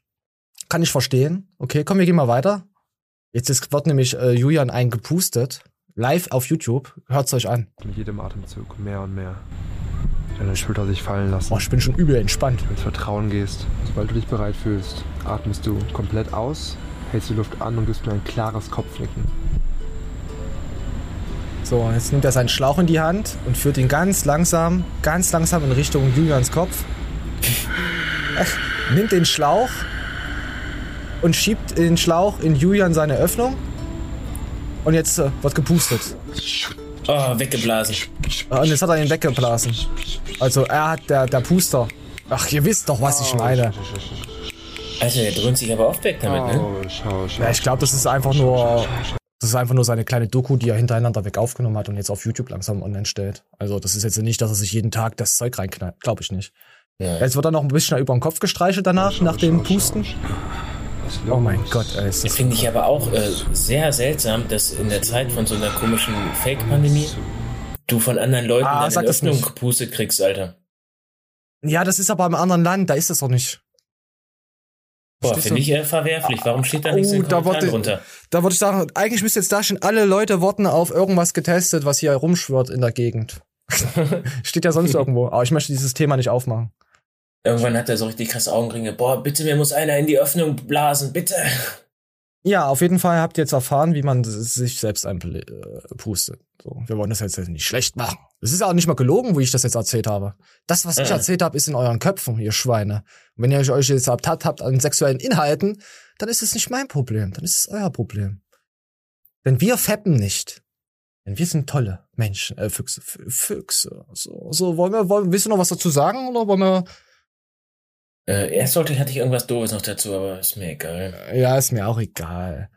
Kann ich verstehen. Okay, komm, wir gehen mal weiter. Jetzt ist, wird nämlich äh, Julian eingepustet. Live auf YouTube. Hört's euch an. Mit jedem Atemzug mehr und mehr. Deine Schulter sich fallen lassen. Oh, ich bin schon übel entspannt. Ins Vertrauen gehst. Sobald du dich bereit fühlst, atmest du komplett aus, hältst die Luft an und gibst mir ein klares Kopfnicken. So, jetzt nimmt er seinen Schlauch in die Hand und führt ihn ganz langsam, ganz langsam in Richtung Julians Kopf. nimmt den Schlauch und schiebt den Schlauch in Julian seine Öffnung. Und jetzt äh, wird gepustet. Oh, weggeblasen. Und jetzt hat er ihn weggeblasen. Also er hat der, der Puster. Ach, ihr wisst doch, was ich meine. Alter, der dröhnt sich aber oft weg damit, ne? Ja, ich glaube, das ist einfach nur. Das ist einfach nur seine kleine Doku, die er hintereinander weg aufgenommen hat und jetzt auf YouTube langsam online stellt. Also das ist jetzt nicht, dass er sich jeden Tag das Zeug reinknallt. Glaube ich nicht. Ja. Jetzt wird er noch ein bisschen über den Kopf gestreichelt danach, nach dem Pusten. Oh mein Gott, ist das finde ich aber auch äh, sehr seltsam, dass in der Zeit von so einer komischen Fake-Pandemie du von anderen Leuten ah, eine Öffnung gepustet kriegst, Alter. Ja, das ist aber im anderen Land, da ist das doch nicht. Boah, finde ich eher verwerflich. Warum steht da nichts oh, in da wollte, drunter? Da würde ich sagen, eigentlich müsste jetzt da schon alle Leute warten auf irgendwas getestet, was hier rumschwirrt in der Gegend. (laughs) steht ja sonst irgendwo. Aber ich möchte dieses Thema nicht aufmachen. Irgendwann hat er so richtig krasse Augenringe. Boah, bitte, mir muss einer in die Öffnung blasen, bitte. Ja, auf jeden Fall habt ihr jetzt erfahren, wie man sich selbst einpustet. So, wir wollen das jetzt nicht schlecht machen. Das ist auch nicht mal gelogen, wo ich das jetzt erzählt habe. Das, was ich Ja. erzählt habe, ist in euren Köpfen, ihr Schweine. Und wenn ihr euch jetzt ertappt habt an sexuellen Inhalten, dann ist es nicht mein Problem, dann ist es euer Problem. Denn wir feppen nicht. Denn wir sind tolle Menschen, äh, Füchse, Fü- Füchse. So, so wollen wir, wollen, willst du noch was dazu sagen oder wollen wir? Äh, erst sollte hatte ich irgendwas Doofes noch dazu, aber ist mir egal. Ja, ist mir auch egal.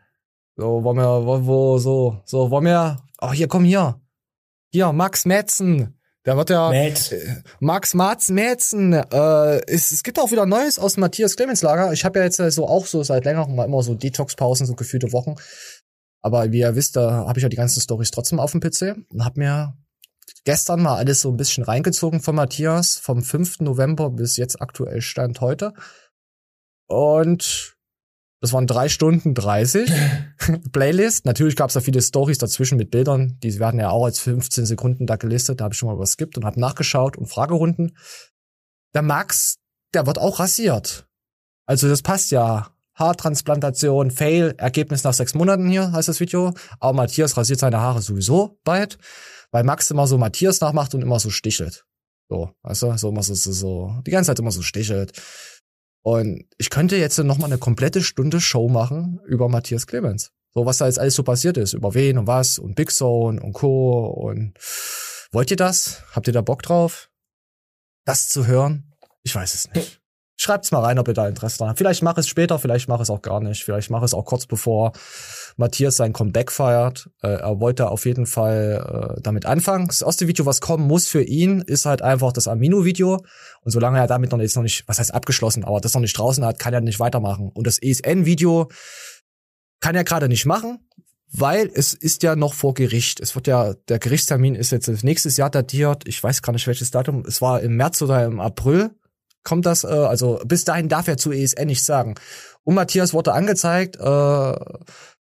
So, wollen wir, wo, wo so, so, wollen wir, oh, hier, komm hier. Hier, Max Metzen. Der wird ja, Matt. äh, Max Marz Metzen, äh, es, es gibt auch wieder Neues aus Matthias Clemens Lager. Ich habe ja jetzt äh, so auch so seit längerem mal immer so Detox-Pausen, so gefühlte Wochen. Aber wie ihr wisst, da habe ich ja die ganzen Stories trotzdem auf dem PC und habe mir gestern mal alles so ein bisschen reingezogen von Matthias, vom 5. November bis jetzt aktuell Stand heute. Und das waren drei Stunden 30 (laughs) Playlist. Natürlich gab es da viele Stories dazwischen mit Bildern. Die werden ja auch als 15 Sekunden da gelistet. Da habe ich schon mal was skippt und habe nachgeschaut und Fragerunden. Der Max, der wird auch rasiert. Also das passt ja. Haartransplantation, Fail, Ergebnis nach sechs Monaten hier, heißt das Video. Aber Matthias rasiert seine Haare sowieso bald, weil Max immer so Matthias nachmacht und immer so stichelt. So, weißt du, so immer so, so, so, die ganze Zeit immer so stichelt. Und ich könnte jetzt noch mal eine komplette Stunde Show machen über Matthias Clemens. So, was da jetzt alles so passiert ist, über wen und was und Big Zone und Co. Und wollt ihr das? Habt ihr da Bock drauf? Das zu hören? Ich weiß es nicht. Schreibt's mal rein, ob ihr da Interesse dran habt. Vielleicht mache ich es später, vielleicht mache ich es auch gar nicht. Vielleicht mache ich es auch kurz bevor Matthias sein Comeback feiert. Äh, er wollte auf jeden Fall äh, damit anfangen. Das erste Video, was kommen muss für ihn, ist halt einfach das Amino-Video. Und solange er damit noch jetzt noch nicht, was heißt abgeschlossen, aber das noch nicht draußen hat, kann er nicht weitermachen. Und das ESN-Video kann er gerade nicht machen, weil es ist ja noch vor Gericht. Es wird ja, der Gerichtstermin ist jetzt nächstes Jahr datiert. Ich weiß gar nicht welches Datum. Es war im März oder im April. Kommt das, äh, also bis dahin darf er zu ESN nicht sagen. Und Matthias wurde angezeigt äh,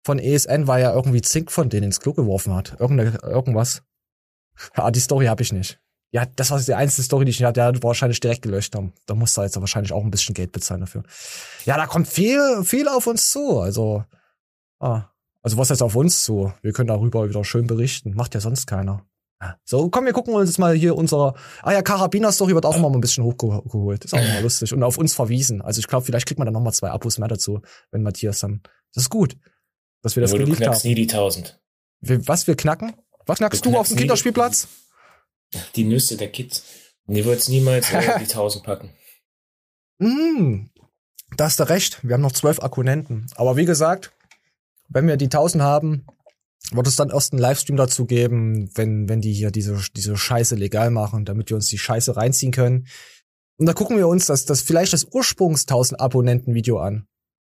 von ESN, weil er irgendwie Zink von denen ins Klo geworfen hat. Irgende, irgendwas. Ja, die Story habe ich nicht. Ja, das war die einzige Story, die ich nicht hatte. Der hat wahrscheinlich direkt gelöscht haben. Da muss er jetzt wahrscheinlich auch ein bisschen Geld bezahlen dafür. Ja, da kommt viel, viel auf uns zu. Also, ah, also was heißt auf uns zu? Wir können darüber wieder schön berichten. Macht ja sonst keiner. Ja. So, komm, wir gucken uns jetzt mal hier unsere, ah ja, Karabiner-Story wird auch immer mal ein bisschen hochgeholt. Ist auch immer lustig. Und auf uns verwiesen. Also ich glaube, vielleicht kriegt man dann noch mal zwei Abos mehr dazu, wenn Matthias dann, das ist gut, dass wir das Nur du geliebt knackst haben. nie die 1000. Wir, was, wir knacken? Was knackst Du du, auf knackst dem nie- Kinderspielplatz? Die Nüsse der Kids. Die wird's niemals äh, (laughs) die 1000 packen. Mm, da hast du recht. Wir haben noch zwölf Akkunenten. Aber wie gesagt, wenn wir die 1000 haben, wird es dann erst einen Livestream dazu geben, wenn, wenn die hier diese, diese Scheiße legal machen, damit wir uns die Scheiße reinziehen können. Und da gucken wir uns das, das vielleicht das Ursprungs 1000 Abonnenten Video an.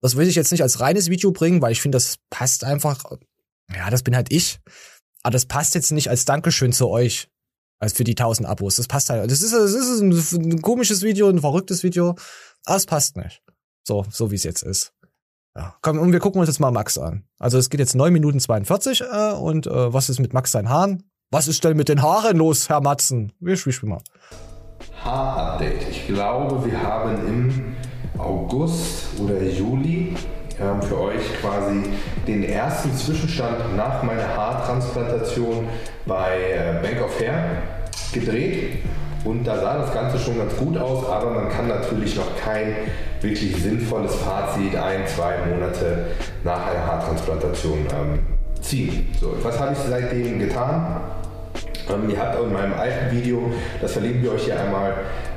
Das will ich jetzt nicht als reines Video bringen, weil ich finde, das passt einfach. Ja, das bin halt ich. Aber das passt jetzt nicht als Dankeschön zu euch. Als für die 1000 Abos. Das passt halt. Das ist, das ist ein, ein komisches Video, ein verrücktes Video. Aber es passt nicht. So, so wie es jetzt ist. Ja, komm, und wir gucken uns jetzt mal Max an. Also es geht jetzt 9 Minuten 42 äh, und äh, was ist mit Max seinen Haaren? Was ist denn mit den Haaren los, Herr Matzen? Wir spielen mal. Haar-Update. Ich glaube, wir haben im August oder Juli ähm, für euch quasi den ersten Zwischenstand nach meiner Haartransplantation bei äh, Bank of Hair gedreht. Und da sah das Ganze schon ganz gut aus, aber man kann natürlich noch kein wirklich sinnvolles Fazit ein, zwei Monate nach einer Haartransplantation ähm, ziehen. So, was habe ich seitdem getan? Ähm, ihr habt auch in meinem alten Video, das verlinken wir euch hier einmal,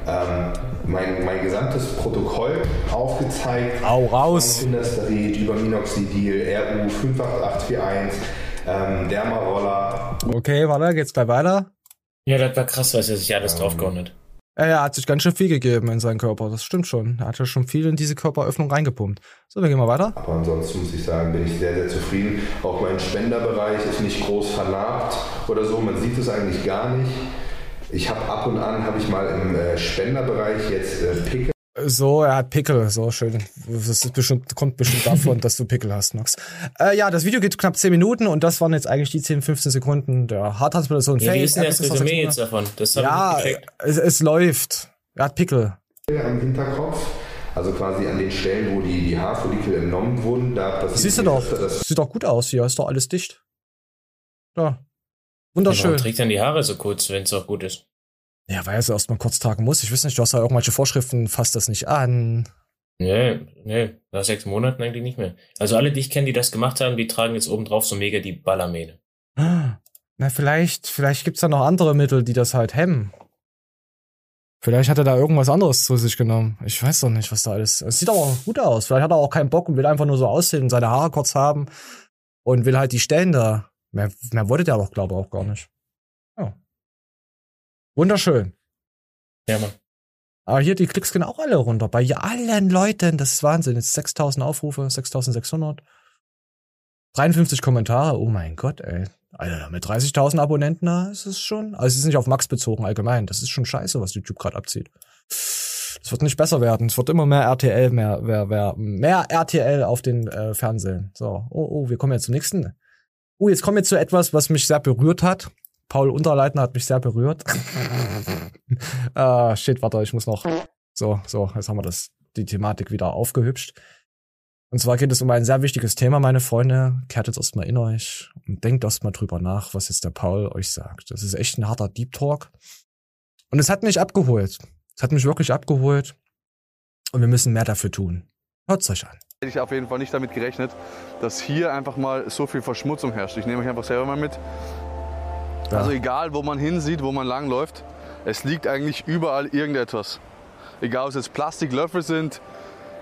ähm, mein, mein gesamtes Protokoll aufgezeigt. Au raus! Finasterid über Minoxidil, RU 58841, ähm, Dermaroller. Okay, warte, geht's gleich weiter? Ja, das war krass, was er sich alles draufgehauen hat. Ja, er hat sich ganz schön viel gegeben in seinen Körper. Das stimmt schon. Er hat ja schon viel in diese Körperöffnung reingepumpt. So, wir gehen mal weiter. Aber ansonsten muss ich sagen, bin ich sehr, sehr zufrieden. Auch mein Spenderbereich ist nicht groß vernarbt oder so. Man sieht es eigentlich gar nicht. Ich habe ab und an, habe ich mal im äh, Spenderbereich jetzt äh, Pickel. So, er hat Pickel. So schön. Das ist bestimmt, kommt bestimmt davon, dass du Pickel hast, Max. Äh, ja, das Video geht knapp 10 Minuten und das waren jetzt eigentlich die 10, 15 Sekunden der Haartransplantation. Ja, wie ist denn das Resümee jetzt davon? Das Ja, es, es läuft. Er hat Pickel. am Hinterkopf, also quasi an den Stellen, wo die, die Haarfollikel entnommen wurden. Da passiert Siehst du doch. dass Sieht doch gut aus hier. Ist doch alles dicht. Da. Wunderschön. Warum trägt dann die Haare so kurz, wenn es auch gut ist? Ja, weil er es erstmal kurz tragen muss. Ich weiß nicht, du hast ja irgendwelche Vorschriften, fasst das nicht an. Nee, nee, nach sechs Monaten eigentlich nicht mehr. Also alle, die ich kenne, die das gemacht haben, die tragen jetzt oben drauf so mega die Ballermähne. Na, vielleicht, vielleicht gibt's da noch andere Mittel, die das halt hemmen. Vielleicht hat er da irgendwas anderes zu sich genommen. Ich weiß doch nicht, was da alles. Es sieht aber gut aus. Vielleicht hat er auch keinen Bock und will einfach nur so aussehen und seine Haare kurz haben und will halt die Stellen da. Mehr, mehr wollte der doch, glaube ich, auch gar nicht. Wunderschön. Ja, Mann. Aber hier, die Klicks gehen auch alle runter. Bei allen Leuten, das ist Wahnsinn. Jetzt 6000 Aufrufe, 6600. 53 Kommentare, oh mein Gott, ey. Alter, mit 30.000 Abonnenten, da ist es schon, also es ist nicht auf Max bezogen allgemein, das ist schon scheiße, was YouTube gerade abzieht. Das wird nicht besser werden. Es wird immer mehr RTL, mehr, mehr, mehr, mehr RTL auf den äh, Fernsehen. So, oh, oh, wir kommen jetzt zum nächsten. Oh, jetzt kommen wir zu etwas, was mich sehr berührt hat. Paul Unterleitner hat mich sehr berührt. ah, (laughs) shit, warte, ich muss noch. So, so, jetzt haben wir das, die Thematik wieder aufgehübscht. Und zwar geht es um ein sehr wichtiges Thema, meine Freunde. Kehrt jetzt erstmal in euch und denkt erstmal drüber nach, was jetzt der Paul euch sagt. Das ist echt ein harter Deep Talk. Und es hat mich abgeholt. Es hat mich wirklich abgeholt. Und wir müssen mehr dafür tun. Hört's euch an. Hätte ich auf jeden Fall nicht damit gerechnet, dass hier einfach mal so viel Verschmutzung herrscht. Ich nehme euch einfach selber mal mit. Ja. Also egal, wo man hinsieht, wo man langläuft, es liegt eigentlich überall irgendetwas. Egal, ob es jetzt Plastiklöffel sind,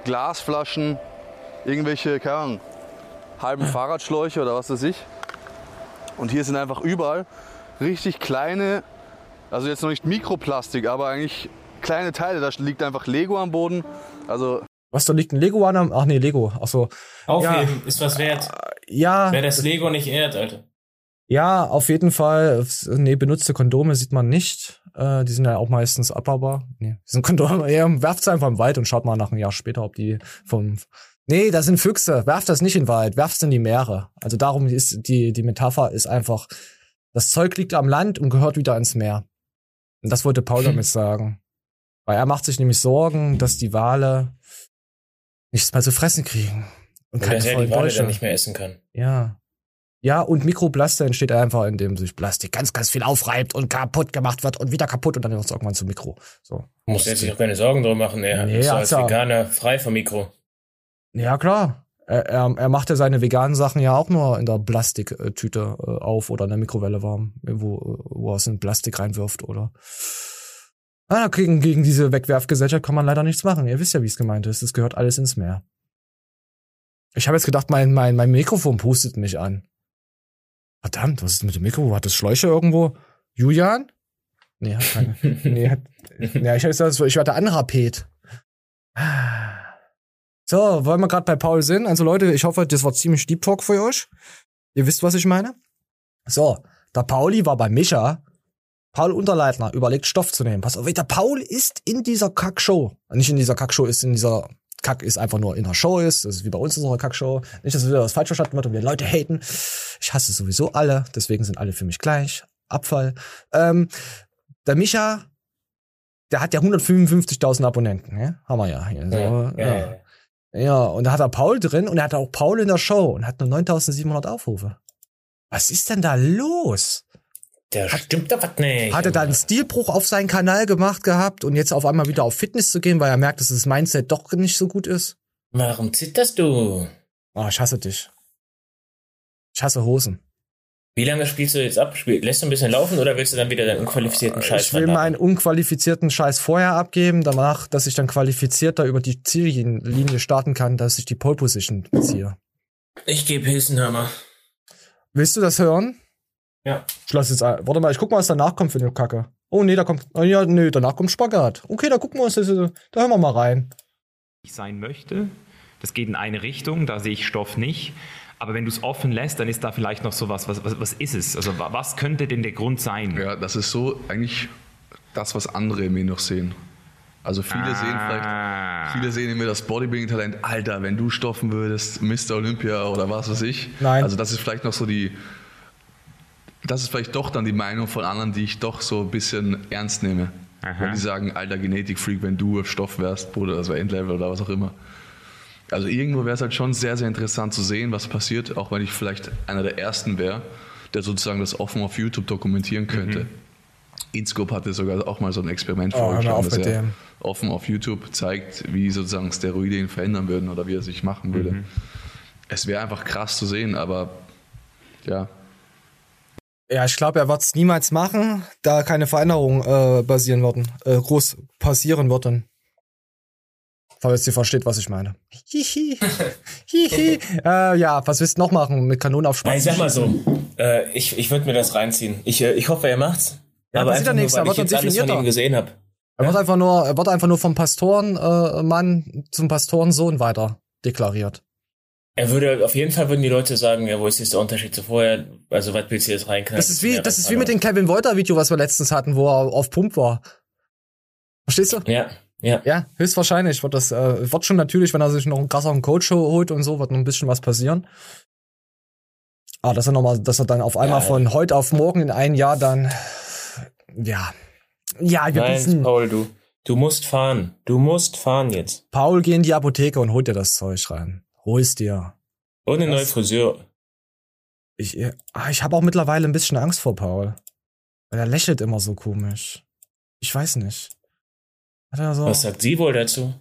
Glasflaschen, irgendwelche, keine Ahnung, halben Fahrradschläuche oder was weiß ich. Und hier sind einfach überall richtig kleine, also jetzt noch nicht Mikroplastik, aber eigentlich kleine Teile. Da liegt einfach Lego am Boden. Also Was, da liegt ein Lego an? am- Ach nee, Lego. Ach so. Aufheben ist was wert. Ja. Wer das Lego nicht ehrt, Alter. Ja, auf jeden Fall. Nee, benutzte Kondome sieht man nicht. Äh, die sind ja auch meistens abbaubar. Nee, die sind (laughs) Kondome. Ja, werft sie einfach im Wald und schaut mal nach einem Jahr später, ob die vom. Nee, das sind Füchse. Werft das nicht in den Wald, werft's in die Meere. Also darum ist die, die Metapher ist einfach, das Zeug liegt am Land und gehört wieder ins Meer. Und das wollte Paul (laughs) damit sagen. Weil er macht sich nämlich Sorgen, dass die Wale nichts mehr zu fressen kriegen. Und keine er die Wale dann nicht mehr essen kann. Ja. Ja, und Mikroplaste entsteht einfach, indem sich Plastik ganz, ganz viel aufreibt und kaputt gemacht wird und wieder kaputt und dann wird es irgendwann zu Mikro. So. Muss er sich auch keine Sorgen drum machen. Er Nee, ist als Veganer frei vom Mikro. Ja, klar. Er, er, er macht ja seine veganen Sachen ja auch nur in der Plastiktüte äh, auf oder in der Mikrowelle warm, wo, wo er es in Plastik reinwirft oder. Ah, gegen, gegen diese Wegwerfgesellschaft kann man leider nichts machen. Ihr wisst ja, wie es gemeint ist. Es gehört alles ins Meer. Ich habe jetzt gedacht, mein, mein, mein Mikrofon pustet mich an. Verdammt, was ist mit dem Mikro? Hat das Schläuche irgendwo? Julian? Nee, hat keine. (laughs) nee, hat, ja, ich, hab- ich werde anrapet. So, wollen wir gerade bei Paul sind? Also Leute, ich hoffe, das war ziemlich Deep Talk für euch. Ihr wisst, was ich meine? So, der Pauli war bei Micha. Paul Unterleitner überlegt, Stoff zu nehmen. Pass auf, der Paul ist in dieser Kackshow. Nicht in dieser Kackshow, ist in dieser Kack ist einfach nur in der Show ist. Das ist wie bei uns in unserer Kackshow. Nicht, dass wieder was falsch verstanden wird und wir Leute haten. Ich hasse sowieso alle, deswegen sind alle für mich gleich. Abfall. Ähm, der Micha, der hat ja 155.000 Abonnenten, ne? Haben wir ja hier. So, Ja, ja, ja. Ja, und da hat er Paul drin und er hat auch Paul in der Show und hat nur 9700 Aufrufe. Was ist denn da los? Der stimmt da was nicht. Hat er da einen Stilbruch auf seinen Kanal gemacht gehabt und jetzt auf einmal wieder auf Fitness zu gehen, weil er merkt, dass das Mindset doch nicht so gut ist? Warum zitterst du? Oh, ich hasse dich. Ich hasse Hosen. Wie lange spielst du jetzt ab? Spiel, lässt du ein bisschen laufen oder willst du dann wieder deinen unqualifizierten Scheiß Ich will meinen unqualifizierten Scheiß vorher abgeben, danach, dass ich dann qualifizierter über die Ziellinie starten kann, dass ich die Pole Position beziehe. Ich gebe Hilsenhammer. Willst du das hören? Ja. Ich lass jetzt ein. Warte mal, ich guck mal, was danach kommt für eine Kacke. Oh nee, da kommt. Oh, ja, nee, danach kommt Spagat. Okay, da gucken wir uns das. Da hören wir mal rein. ich sein möchte. Das geht in eine Richtung, da sehe ich Stoff nicht. Aber wenn du es offen lässt, dann ist da vielleicht noch sowas. Was, was, was ist es? Also wa- was könnte denn der Grund sein? Ja, das ist so eigentlich das, was andere in mir noch sehen. Also viele Ah. sehen vielleicht, viele sehen in mir das Bodybuilding-Talent, Alter, wenn du stoffen würdest, Mr. Olympia oder was weiß ich. Nein. Also das ist vielleicht noch so die, das ist vielleicht doch dann die Meinung von anderen, die ich doch so ein bisschen ernst nehme. Aha. Wenn die sagen, alter Genetikfreak, wenn du auf Stoff wärst, Bruder, das wäre Endlevel oder was auch immer. Also irgendwo wäre es halt schon sehr, sehr interessant zu sehen, was passiert, auch wenn ich vielleicht einer der Ersten wäre, der sozusagen das offen auf YouTube dokumentieren könnte. Mhm. InScope hatte sogar auch mal so ein Experiment Oh, vorgeschlagen, dass er dem. offen auf YouTube zeigt, wie sozusagen Steroide ihn verändern würden oder wie er sich machen würde. Mhm. Es wäre einfach krass zu sehen, aber ja, Ja, ich glaube, er wird es niemals machen, da keine Veränderungen äh, basieren würden, äh, groß passieren würden. Falls ihr versteht, was ich meine. Hihi. Hihi. (laughs) äh, ja, was willst du noch machen? Mit Kanonen auf Nein, Spaß? sag mal so. Äh, ich ich würde mir das reinziehen. Ich, äh, ich hoffe, er macht's. Ja, aber einfach ja nur, er weil ich jetzt alles von ihm gesehen habe. Er wird einfach nur, er wird einfach nur vom Pastorenmann äh, Mann zum Pastorensohn weiter deklariert. Er würde, auf jeden Fall würden die Leute sagen, ja, wo ist jetzt der Unterschied zu vorher? Also, was willst du jetzt reinknallen? Das ist wie, das ist wie mit dem Kevin Wolter Video, was wir letztens hatten, wo er auf Pump war. Verstehst du? Ja, ja. Ja, höchstwahrscheinlich wird das, äh, wird schon natürlich, wenn er sich noch einen krasseren Coach holt und so, wird noch ein bisschen was passieren. Aber dass er nochmal, dass er dann auf einmal Ja. von heute auf morgen in ein Jahr dann, ja. Ja, wir Nein, wissen. Paul, du, du musst fahren. Du musst fahren jetzt. Paul, geh in die Apotheke und hol dir das Zeug rein. Hol's dir. Eine neue Friseur. Ich, äh, ah, ich habe auch mittlerweile ein bisschen Angst vor Paul. Weil er lächelt immer so komisch. Ich weiß nicht. So, Was sagt sie wohl dazu?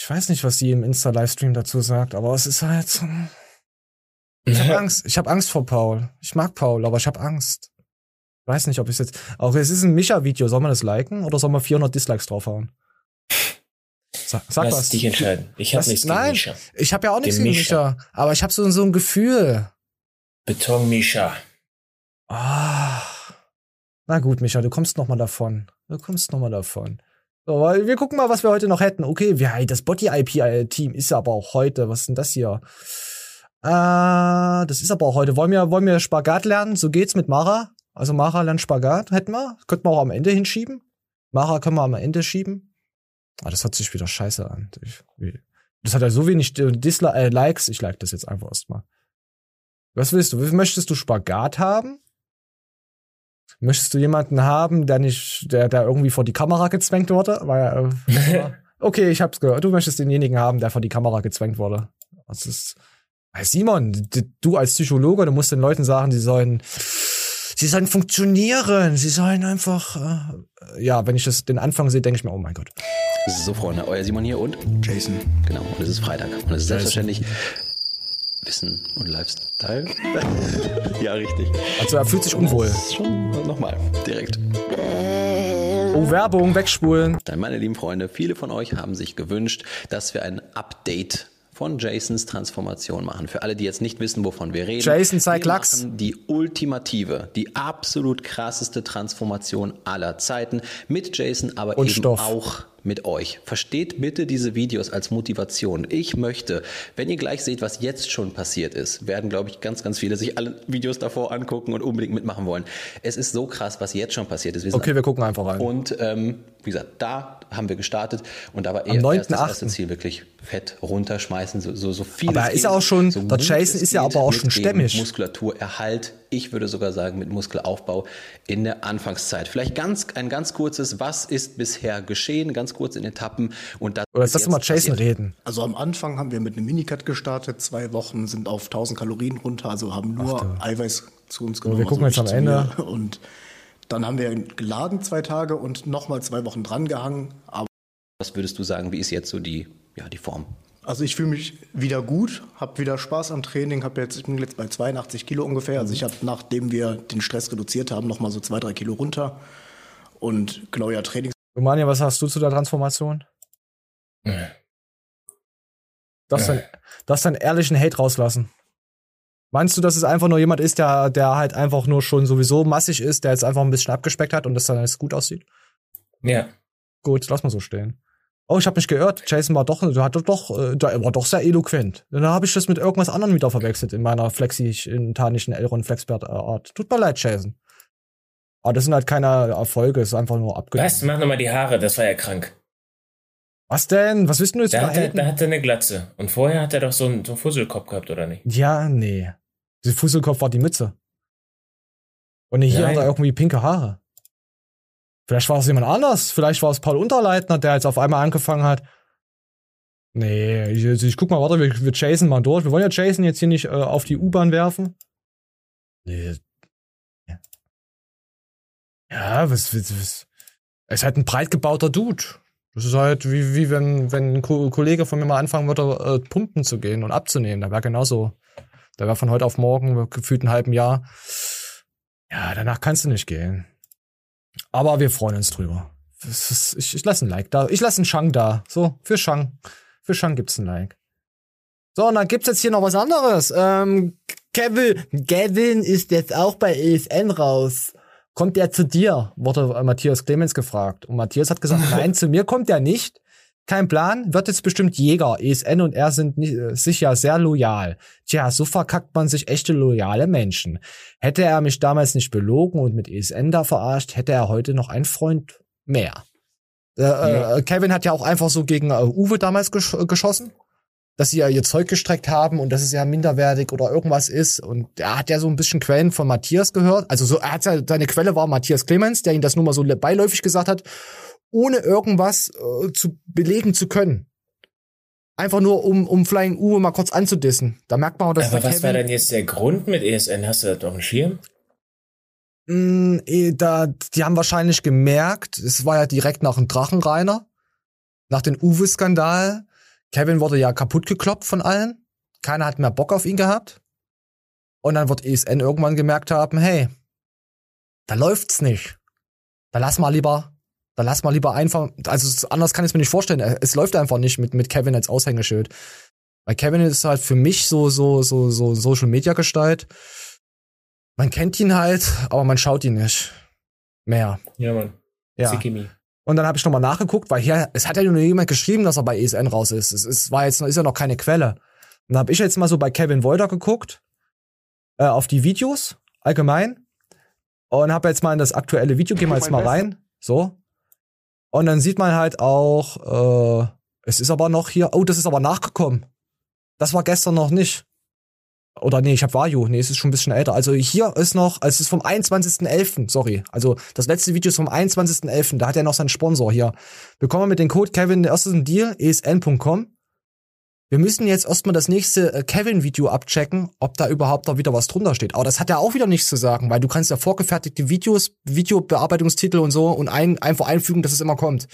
ich weiß nicht, was sie im Insta-Livestream dazu sagt, aber es ist halt so. Ich habe (laughs) Angst. Ich habe Angst vor Paul. Ich mag Paul, aber ich habe Angst. Ich weiß nicht, ob ich jetzt. Auch es ist ein Micha-Video. Soll man das liken oder soll man 400 Dislikes draufhauen? Sag, sag Lass was. dich entscheiden. Ich habe nichts gegen Nein, Mischa. ich habe ja auch nichts Den gegen Mischa. Micha. Aber ich habe so, so ein Gefühl. Beton Mischa. Ah. Na gut, Micha, du kommst noch mal davon. Du kommst noch mal davon. So, weil wir gucken mal, was wir heute noch hätten. Okay, das Body-IP-Team ist ja aber auch heute. Was ist denn das hier? Äh, das ist aber auch heute. Wollen wir, wollen wir Spagat lernen? So geht's mit Mara. Also Mara lernt Spagat. Hätten wir. Könnten wir auch am Ende hinschieben. Mara können wir am Ende schieben. Ah, das hört sich wieder scheiße an. Ich, das hat ja so wenig Disli äh, Likes. Ich like das jetzt einfach erstmal. Was willst du? Möchtest du Spagat haben? Möchtest du jemanden haben, der nicht, der, der irgendwie vor die Kamera gezwängt wurde? Weil, äh, (laughs) okay, ich hab's gehört. Du möchtest denjenigen haben, der vor die Kamera gezwängt wurde. Das ist, Simon, du als Psychologe, du musst den Leuten sagen, sie sollen, sie sollen funktionieren, sie sollen einfach, äh, ja, wenn ich das den Anfang sehe, denke ich mir, oh mein Gott. So, Freunde, euer Simon hier und Jason. Genau, und es ist Freitag. Und es ist selbstverständlich Wissen und Lifestyle. (laughs) ja, richtig. Also er fühlt sich unwohl. Schon nochmal, direkt. Oh, Werbung, wegspulen. Dann, meine lieben Freunde, viele von euch haben sich gewünscht, dass wir ein Update von Jasons Transformation machen. Für alle, die jetzt nicht wissen, wovon wir reden. Jason, zeig wir Lachs. machen Die ultimative, die absolut krasseste Transformation aller Zeiten mit Jason, aber Und eben Stoff. auch mit euch. Versteht bitte diese Videos als Motivation. Ich möchte, wenn ihr gleich seht, was jetzt schon passiert ist, werden, glaube ich, ganz, ganz viele sich alle Videos davor angucken und unbedingt mitmachen wollen. Es ist so krass, was jetzt schon passiert ist. Wir Okay, wir gucken einfach rein. und ähm, wie gesagt, da haben wir gestartet und da war Am eher erst das 9.8.. erste Ziel wirklich fett runterschmeißen, so, so, so viel. Aber er ist geht, auch schon- so Jason es ist ja aber auch schon stämmig. Muskulaturerhalt, ich würde sogar sagen mit Muskelaufbau in der Anfangszeit. Vielleicht ganz ein ganz kurzes, was ist bisher geschehen, ganz kurz in Etappen und das Oder lass doch mal Jason reden. Also am Anfang haben wir mit einem Minicut gestartet, zwei Wochen sind auf 1000 Kalorien runter, also haben nur Eiweiß zu uns genommen. wir gucken also jetzt am Ende. Und dann haben wir geladen zwei Tage und nochmal zwei Wochen dran gehangen. Aber Was würdest du sagen, wie ist jetzt so die, ja, die Form? Also ich fühle mich wieder gut, habe wieder Spaß am Training, habe jetzt, ich bin jetzt bei 82 Kilo ungefähr. Also ich habe, nachdem wir den Stress reduziert haben, nochmal so zwei, drei Kilo runter. Und genau ja, Training. Romania, was hast du zu der Transformation? Darfst Äh. deinen darfst deinen ehrlichen Hate rauslassen. Meinst du, dass es einfach nur jemand ist, der, der halt einfach nur schon sowieso massig ist, der jetzt einfach ein bisschen abgespeckt hat und das dann alles gut aussieht? Ja. Gut, lass mal so stehen. Oh, ich habe mich geirrt. Jason war doch, der hatte doch, äh, der war doch sehr eloquent. Dann habe ich das mit irgendwas anderem wieder verwechselt in meiner flexi-tanischen Elron Flexbert Art. Tut mir leid, Jason. Aber das sind halt keine Erfolge, es ist einfach nur abgenommen. Was? Mach nochmal die Haare, das war ja krank. Was denn? Was willst du jetzt Da hat, er, behalten? da hat er eine Glatze. Und vorher hat er doch so einen, so einen Fusselkopf gehabt, oder nicht? Ja, nee. Der Fusselkopf war die Mütze. Und hier Nein. hat er irgendwie pinke Haare. Vielleicht war es jemand anders. Vielleicht war es Paul Unterleitner, der jetzt auf einmal angefangen hat. Nee, ich, ich guck mal, warte, wir, wir chasen mal durch. Wir wollen ja Jason jetzt hier nicht äh, auf die U-Bahn werfen. Nee, Ja, was, was, was. Er ist halt ein breit gebauter Dude. Das ist halt wie, wie wenn, wenn ein Ko Kollege von mir mal anfangen würde, äh, pumpen zu gehen und abzunehmen. Da wäre genauso. Da wäre von heute auf morgen gefühlt ein halben Jahr. Ja, danach kannst du nicht gehen. Aber wir freuen uns drüber. Ist, ich, ich lasse ein Like da. Ich lasse einen Shang da. So, für Shang. Für Shang gibt's ein Like. So, und dann gibt's jetzt hier noch was anderes. Ähm, Kevin, Kevin ist jetzt auch bei ESN raus. Kommt der zu dir? Wurde Matthias Clemens gefragt. Und Matthias hat gesagt, (laughs) nein, zu mir kommt er nicht. Kein Plan, wird jetzt bestimmt Jäger. ESN und er sind nicht, äh, sicher sehr loyal. Tja, so verkackt man sich echte loyale Menschen. Hätte er mich damals nicht belogen und mit ESN da verarscht, hätte er heute noch einen Freund mehr. Äh, Ja. äh, Kevin hat ja auch einfach so gegen äh, Uwe damals gesch geschossen dass sie ja ihr Zeug gestreckt haben und dass es ja minderwertig oder irgendwas ist. Und er hat ja so ein bisschen Quellen von Matthias gehört. Also so, er hat ja, seine Quelle war Matthias Clemens, der ihm das nur mal so beiläufig gesagt hat, ohne irgendwas äh, zu belegen zu können. Einfach nur, um, um Flying Uwe mal kurz anzudissen. Da merkt man auch, dass Aber was war denn jetzt der Grund mit ESN? Hast du das auf dem Schirm? Mm, eh, da, die haben wahrscheinlich gemerkt, es war ja direkt nach dem Drachenreiner, nach dem Uwe-Skandal. Kevin wurde ja kaputt gekloppt von allen. Keiner hat mehr Bock auf ihn gehabt. Und dann wird ESN irgendwann gemerkt haben, hey, da läuft's nicht. Da lass mal lieber, da lass mal lieber einfach, also es- anders kann ich es mir nicht vorstellen. Es läuft einfach nicht mit, mit Kevin als Aushängeschild. Weil Kevin ist halt für mich so, so, so, so Social Media Gestalt. Man kennt ihn halt, aber man schaut ihn nicht mehr. Ja, Mann. Ja. Und dann habe ich nochmal nachgeguckt, weil hier, es hat ja nur jemand geschrieben, dass er bei ESN raus ist. Es ist, war jetzt, noch- ist ja noch keine Quelle. Und dann habe ich jetzt mal so bei Kevin Wolder geguckt, äh, auf die Videos allgemein. Und habe jetzt mal in das aktuelle Video, gehen wir jetzt mal rein. So. Und dann sieht man halt auch, äh, es ist aber noch hier, oh, das ist aber nachgekommen. Das war gestern noch nicht. Oder nee, ich habe Vario. Nee, es ist schon ein bisschen älter. Also hier ist noch, also es ist vom 21.11., sorry. Also das letzte Video ist vom 21.11., da hat er noch seinen Sponsor hier. Bekommen wir mit dem Code Kevin den ersten Deal, esn.com. Wir müssen jetzt erstmal das nächste äh, Kevin-Video abchecken, ob da überhaupt noch wieder was drunter steht. Aber das hat ja auch wieder nichts zu sagen, weil du kannst ja vorgefertigte Videos, Videobearbeitungstitel und so und ein, einfach einfügen, dass es immer kommt.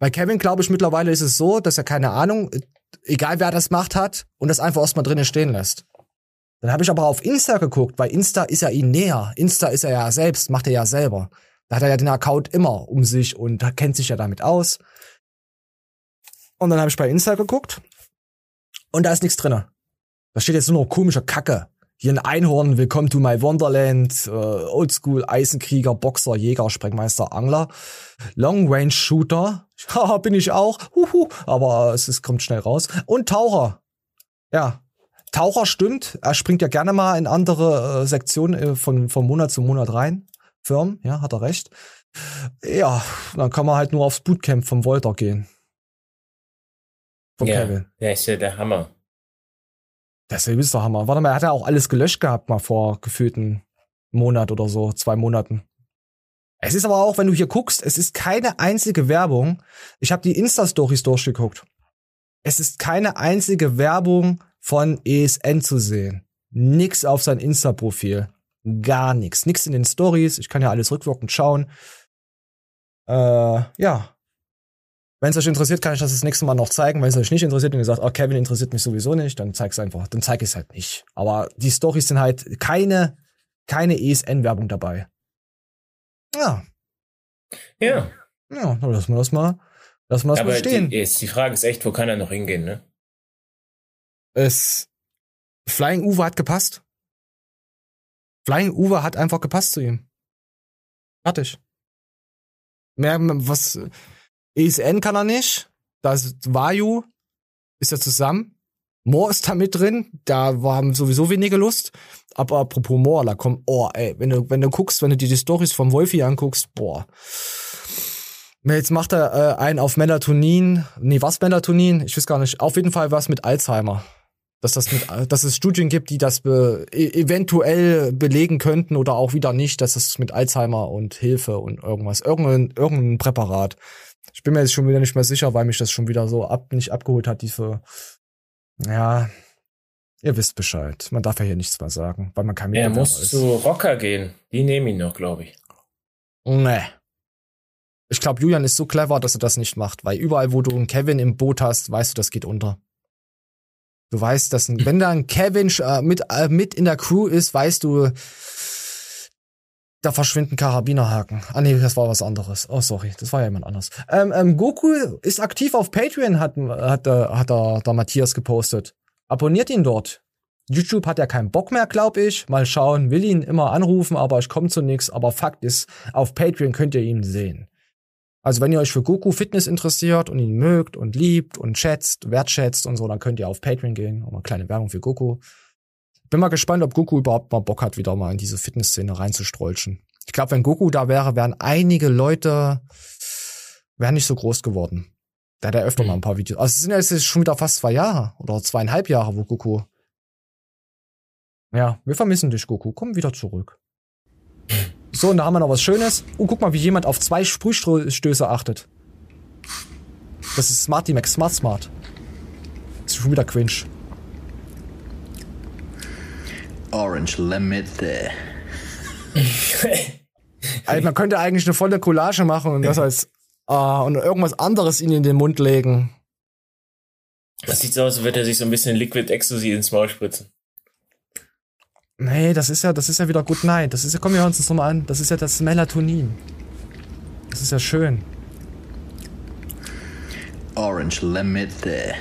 Bei Kevin, glaube ich, mittlerweile ist es so, dass er keine Ahnung, äh, egal wer das macht hat, und das einfach erstmal drinnen stehen lässt. Dann habe ich aber auf Insta geguckt, weil Insta ist ja ihm näher. Insta ist er ja selbst, macht er ja selber. Da hat er ja den Account immer um sich und da kennt sich ja damit aus. Und dann habe ich bei Insta geguckt und da ist nichts drinne. Da steht jetzt nur noch komische Kacke. Hier ein Einhorn, willkommen to my Wonderland, äh, Oldschool, Eisenkrieger, Boxer, Jäger, Sprengmeister, Angler, Long Range Shooter, (laughs) haha, bin ich auch, huhu, aber es ist, kommt schnell raus. Und Taucher. Ja, Taucher stimmt, er springt ja gerne mal in andere äh, Sektionen äh, von, von Monat zu Monat rein. Firmen, ja, hat er recht. Ja, dann kann man halt nur aufs Bootcamp vom Volter gehen. Von ja, Kevin. der ist ja der Hammer. Das ist der Hammer. Warte mal, er hat ja auch alles gelöscht gehabt mal vor gefühlten Monat oder so, zwei Monaten. Es ist aber auch, wenn du hier guckst, es ist keine einzige Werbung. Ich habe die Insta-Stories durchgeguckt. Es ist keine einzige Werbung von ESN zu sehen. Nix auf sein Insta-Profil. Gar nichts. Nix in den Stories. Ich kann ja alles rückwirkend schauen. Äh, ja. Wenn es euch interessiert, kann ich das das nächste Mal noch zeigen. Wenn es euch nicht interessiert und ihr sagt, oh, Kevin interessiert mich sowieso nicht, dann zeig's einfach. Dann zeig ich's halt nicht. Aber die Stories sind halt keine, keine ESN-Werbung dabei. Ja. Ja. Ja, dann lassen wir das mal, lassen wir das Aber mal stehen. die, die Frage ist echt, wo kann er noch hingehen, ne? Es, Flying Uwe hat gepasst. Flying Uwe hat einfach gepasst zu ihm. Fertig. Mehr, was, ESN kann er nicht. Da ist Vayu, ist ja zusammen. Moore ist da mit drin. Da haben sowieso wenige Lust. Aber apropos Moore, da kommt, oh, ey, wenn du, wenn du guckst, wenn du dir die Stories vom Wolfi anguckst, boah. Jetzt macht er äh, einen auf Melatonin. Nee, was Melatonin? Ich weiß gar nicht. Auf jeden Fall was mit Alzheimer. Dass, das mit, dass es Studien gibt, die das be, e eventuell belegen könnten oder auch wieder nicht, dass es mit Alzheimer und Hilfe und irgendwas, irgendein, irgendein Präparat. Ich bin mir jetzt schon wieder nicht mehr sicher, weil mich das schon wieder so ab, nicht abgeholt hat, diese, ja, ihr wisst Bescheid. Man darf ja hier nichts mehr sagen, weil man kein Er Mitbewerber muss zu Rocker gehen. Die nehmen ihn noch, glaube ich. Nee. Ich glaube, Julian ist so clever, dass er das nicht macht, weil überall, wo du einen Kevin im Boot hast, weißt du, das geht unter. Du weißt, dass ein, wenn da ein Kevin äh, mit, äh, mit in der Crew ist, weißt du, da verschwinden Karabinerhaken. Ah nee, das war was anderes. Oh, sorry, das war ja jemand anders. Ähm, ähm, Goku ist aktiv auf Patreon, hat, hat, äh, hat der, der Matthias gepostet. Abonniert ihn dort. YouTube hat ja keinen Bock mehr, glaub ich. Mal schauen, will ihn immer anrufen, aber ich komme zu nichts. Aber Fakt ist, auf Patreon könnt ihr ihn sehen. Also wenn ihr euch für Goku Fitness interessiert und ihn mögt und liebt und schätzt, wertschätzt und so, dann könnt ihr auf Patreon gehen. Auch mal kleine Werbung für Goku. Bin mal gespannt, ob Goku überhaupt mal Bock hat, wieder mal in diese Fitnessszene reinzustrolchen. Ich glaube, wenn Goku da wäre, wären einige Leute wären nicht so groß geworden. Da hat er öfter mal ein paar Videos. Also es sind ja jetzt schon wieder fast zwei Jahre oder zweieinhalb Jahre, wo Goku. Ja, wir vermissen dich, Goku. Komm wieder zurück. So, und da haben wir noch was Schönes. Oh, guck mal, wie jemand auf zwei Sprühstöße achtet. Das ist Smarty Max Smart Smart. Das ist schon wieder cringe. Orange Limette. (laughs) Also man könnte eigentlich eine volle Collage machen und das als äh, und irgendwas anderes ihnen in den Mund legen. Das sieht so aus, als würde er sich so ein bisschen Liquid Ecstasy ins Maul spritzen. Nee, das ist ja, das ist ja wieder gut nein. Das ist ja, kommen wir uns das nochmal an. Das ist ja das Melatonin. Das ist ja schön. Orange Limette.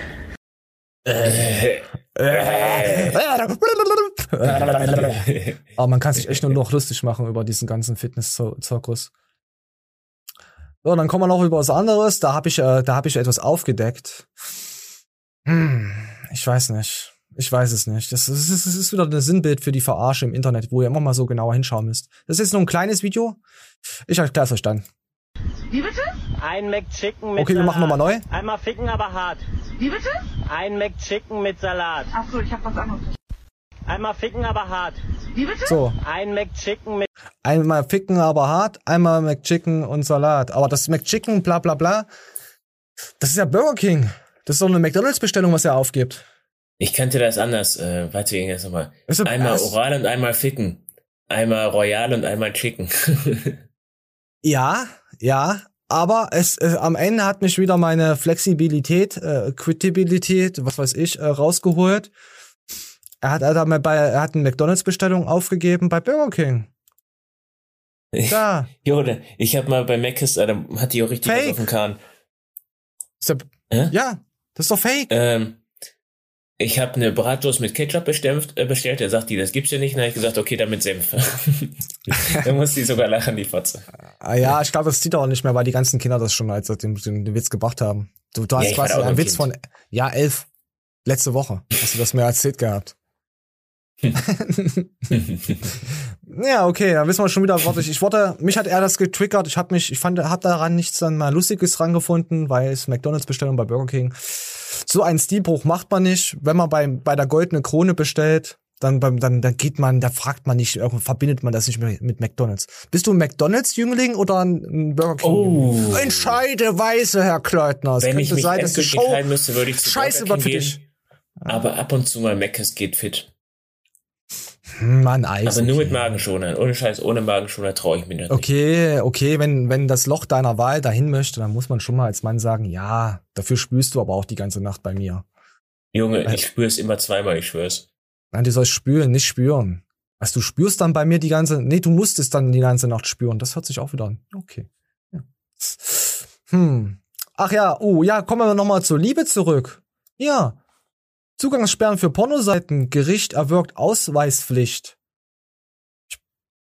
Aber man kann sich echt nur noch lustig machen über diesen ganzen Fitness-Zirkus. So, dann kommen wir noch über was anderes. Da habe ich, äh, da habe ich etwas aufgedeckt. Hm, ich weiß nicht. Ich weiß es nicht. Das ist, das ist wieder ein Sinnbild für die Verarsche im Internet, wo ihr immer mal so genauer hinschauen müsst. Das ist jetzt nur ein kleines Video. Ich erkläre es euch dann. Wie bitte? Ein McChicken mit Okay, wir machen nochmal neu. Einmal ficken, aber hart. Wie bitte? Ein McChicken mit Salat. Ach so, ich hab was anderes. Einmal ficken, aber hart. Wie bitte? So. Ein McChicken mit Einmal ficken, aber hart, einmal McChicken und Salat. Aber das McChicken, bla bla bla, das ist ja Burger King. Das ist doch eine McDonalds-Bestellung, was er aufgibt. Ich kannte das anders. Äh, warte, wie ging das nochmal? Ist Einmal das- oral und einmal ficken. Einmal royal und einmal chicken. (laughs) Ja, ja, aber es äh, am Ende hat mich wieder meine Flexibilität, äh, Quitabilität, was weiß ich, äh, rausgeholt. Er hat, er hat, mal bei, er hat eine McDonalds-Bestellung aufgegeben bei Burger King. Da. jo, da- ich habe mal bei Mc's, äh, da hat die auch richtig was Fake. auf dem Kahn. Ist der, Ja, das ist doch fake. Ähm, ich habe eine Bratwurst mit Ketchup bestellt, äh, bestellt. Er sagt die, das gibt's ja nicht. Dann habe ich gesagt, okay, dann mit Senf. (laughs) dann muss die sogar lachen, die Fotze. Ah, ja, ich glaube, das zieht auch nicht mehr, weil die ganzen Kinder das schon als den, den, Witz gebracht haben. Du, du Ja, hast war quasi da einen Witz Kind. von, ja, elf. Letzte Woche hast du das mir erzählt gehabt. (laughs) (laughs) Ja, okay, dann wissen wir schon wieder, warte ich, ich wollte, mich hat er das getriggert, ich habe mich, ich fand, hab daran nichts dann mal Lustiges rangefunden, weil es McDonalds-Bestellung bei Burger King. So einen Stilbruch macht man nicht, wenn man bei, bei der Goldene Krone bestellt, dann, beim, dann, dann geht man, da fragt man nicht, irgendwie verbindet man das nicht mit, mit McDonalds. Bist du ein McDonalds-Jüngling oder ein, ein Burger King? Oh. Entscheide weise, Herr Kleutner. Es Wenn ich mich sein, dass die Show entscheiden müsste, würde ich zu scheiße Burger King für gehen. dich. Aber ab und zu mal Mc's geht fit. Hm, Mann, Eis. Aber nur okay. mit Magenschonern. Ohne Scheiß, ohne Magenschoner traue ich mir nicht. Okay, okay, wenn, wenn das Loch deiner Wahl dahin möchte, dann muss man schon mal als Mann sagen, ja, dafür spürst du aber auch die ganze Nacht bei mir. Junge, ich spüre es immer zweimal, ich schwör's. Nein, du sollst spüren, nicht spüren. Was du spürst dann bei mir die ganze, nee, du musst es dann die ganze Nacht spüren. Das hört sich auch wieder an. Okay. Ja. Hm. Ach ja, oh, ja, kommen wir nochmal zur Liebe zurück. Ja. Zugangssperren für Pornoseiten. Gericht erwirkt Ausweispflicht.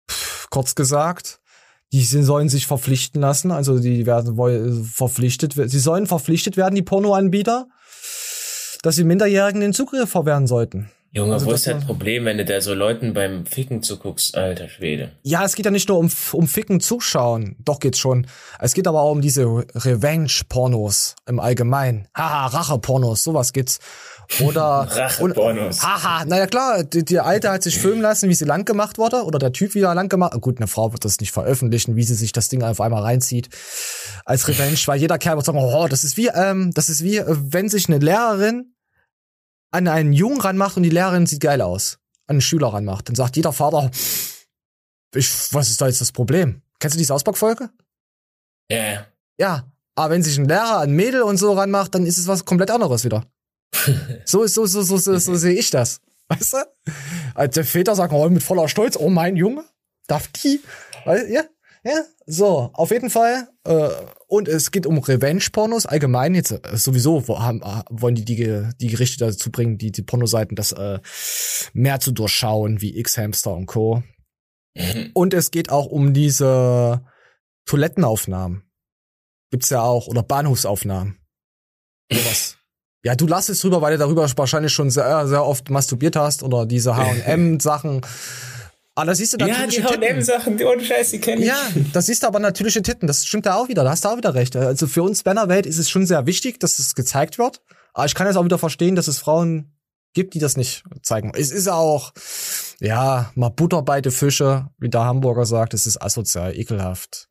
Pff, kurz gesagt, die sollen sich verpflichten lassen, also die werden woll- verpflichtet, sie sollen verpflichtet werden, die Pornoanbieter, dass sie Minderjährigen den Zugriff verwehren sollten. Junge, Also wo ist das Problem, wenn du da so Leuten beim Ficken zuguckst? Alter Schwede. Ja, es geht ja nicht nur um, um Ficken zuschauen. Doch geht's schon. Es geht aber auch um diese Revenge-Pornos im Allgemeinen. Haha, Rache-Pornos, sowas geht's. Oder Rache-Pornos. Haha, naja klar, die, die Alte hat sich filmen lassen, wie sie lang gemacht wurde, oder der Typ wieder lang gemacht. Gut, eine Frau wird das nicht veröffentlichen, wie sie sich das Ding auf einmal reinzieht als Revenge, weil jeder Kerl wird sagen, oh, das ist wie, ähm, das ist wie, wenn sich eine Lehrerin an einen Jungen ranmacht und die Lehrerin sieht geil aus, an einen Schüler ranmacht, dann sagt jeder Vater, ich, was ist da jetzt das Problem? Kennst du die Sausbock-Folge? Ja, ja. Ja. Aber wenn sich ein Lehrer an Mädel und so ranmacht, dann ist es was komplett anderes wieder. (laughs) so so, so, so, so, so sehe ich das. Weißt du? Also der Väter sagt, oh, mit voller Stolz, oh mein Junge, darf die? Weißt, ja, ja, so, auf jeden Fall. Äh, und es geht um Revenge-Pornos allgemein. Jetzt äh, sowieso wo, haben, äh, wollen die, die die Gerichte dazu bringen, die, die Pornoseiten das äh, mehr zu durchschauen, wie X-Hamster und Co. Und es geht auch um diese Toilettenaufnahmen. Gibt's ja auch, oder Bahnhofsaufnahmen. Sowas. Ja, du lass es drüber, weil du darüber wahrscheinlich schon sehr, sehr oft masturbiert hast oder diese H&M-Sachen. (laughs) Aber da siehst du Ja, natürliche die. H&M-Sachen, die ohne Scheiß, die kenne ich. Ja, das siehst du aber natürliche Titten. Das stimmt da auch wieder. Da hast du auch wieder recht. Also für uns Männerwelt ist es schon sehr wichtig, dass es gezeigt wird. Aber ich kann jetzt auch wieder verstehen, dass es Frauen gibt, die das nicht zeigen. Es ist auch, ja, mal Butter bei den Fische, wie der Hamburger sagt. Es ist asozial, ekelhaft.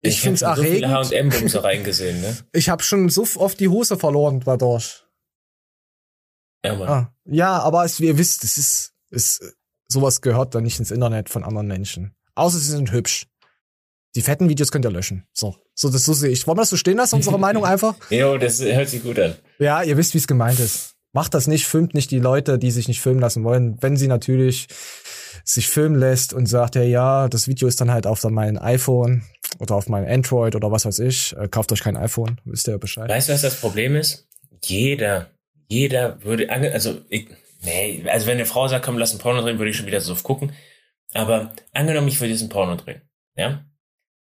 Ich, hab find's schon so viele erregend. H&M-Bumse reingesehen, ne? Ich habe schon so oft die Hose verloren dadurch. Ja, Mann. Ah, ja, aber es, wie ihr wisst, es ist, es, sowas gehört dann nicht ins Internet von anderen Menschen. Außer sie sind hübsch. Die fetten Videos könnt ihr löschen. So, so das so sehe ich. Wollen wir das so stehen lassen, unsere Meinung (laughs) einfach? Jo, das hört sich gut an. Ja, ihr wisst, wie es gemeint ist. Macht das nicht, filmt nicht die Leute, die sich nicht filmen lassen wollen. Wenn sie natürlich sich filmen lässt und sagt, ja, ja, das Video ist dann halt auf mein iPhone oder auf mein Android oder was weiß ich, äh, kauft euch kein iPhone, wisst ihr ja Bescheid. Weißt du, was das Problem ist? Jeder, jeder würde, also, ich, nee, also wenn eine Frau sagt, komm, lass ein Porno drehen, würde ich schon wieder so gucken. Aber angenommen, ich würde diesen Porno drehen, ja?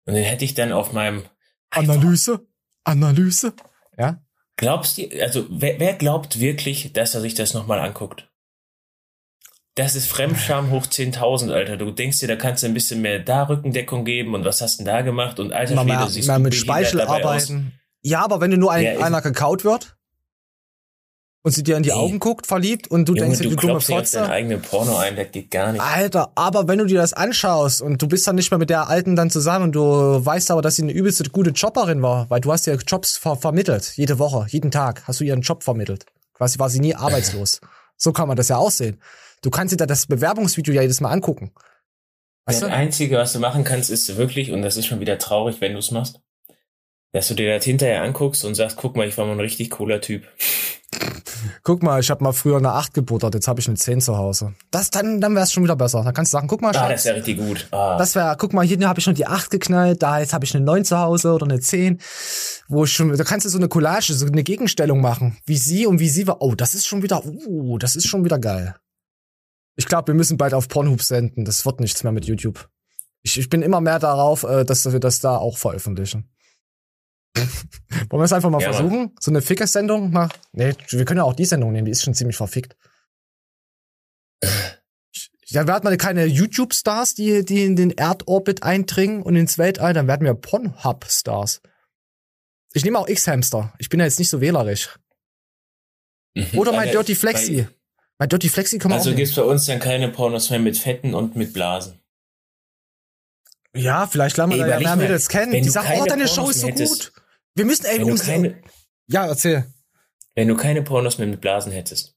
Und den hätte ich dann auf meinem, Analyse? Analyse? Ja? glaubst du, also, wer, wer glaubt wirklich, dass er sich das nochmal anguckt? Das ist Fremdscham hoch 10.000, Alter. Du denkst dir, da kannst du ein bisschen mehr da Rückendeckung geben und was hast du denn da gemacht? Und alter Mal, Schwede, mal, mal mit Speichel dabei aus. arbeiten. Ja, aber wenn du nur ein, Ja, einer gekaut wird und sie dir in die Augen guckt, verliebt und du Junge, denkst, du du dumme dir auf deinen Fotze. eigenen Porno ein, das geht gar nicht. Alter, aber wenn du dir das anschaust und du bist dann nicht mehr mit der Alten dann zusammen und du weißt aber, dass sie eine übelste gute Jobberin war, weil du hast ja Jobs ver vermittelt, jede Woche, jeden Tag hast du ihren Job vermittelt. Quasi war sie nie arbeitslos. so kann man das ja aussehen. Du kannst dir da das Bewerbungsvideo ja jedes Mal angucken. Weißt das du? Einzige, was du machen kannst, ist wirklich, und das ist schon wieder traurig, wenn du es machst, dass du dir das hinterher anguckst und sagst, guck mal, ich war mal ein richtig cooler Typ. Guck mal, ich habe mal früher eine 8 gebuttert, jetzt habe ich eine 10 zu Hause. Das dann dann wär's schon wieder besser. Dann kannst du sagen, guck mal, Ah, Schatz, das ist ja richtig gut. Ah. Das wäre, guck mal, hier habe ich schon die 8 geknallt, da jetzt habe ich eine 9 zu Hause oder eine 10, wo ich schon, da kannst du so eine Collage, so eine Gegenstellung machen, wie sie und wie sie war. Oh, das ist schon wieder, uh, das ist schon wieder geil. Ich glaube, wir müssen bald auf Pornhub senden, das wird nichts mehr mit YouTube. Ich, ich bin immer mehr darauf, äh, dass wir das da auch veröffentlichen. (laughs) Wollen wir es einfach mal Ja, Mann. versuchen? So eine Ficker-Sendung? Mal? Nee, wir können ja auch die Sendung nehmen, die ist schon ziemlich verfickt. Ja, wir hatten mal keine YouTube-Stars, die, die in den Erdorbit eindringen und ins Weltall, dann werden wir Pornhub-Stars. Ich nehme auch X-Hamster. Ich bin ja jetzt nicht so wählerisch. Oder mein Dirty Flexi. Mein Dirty Flexi kann man Also auch gibt's bei uns dann keine Pornos mehr mit Fetten und mit Blasen. Ja, vielleicht lernen wir da ja Mädels kennen. Die sagen, oh, deine Pornos Show ist so hättest- gut. Wir müssen, ey, Wenn keine, ja, erzähl. wenn du keine Pornos mehr mit Blasen hättest,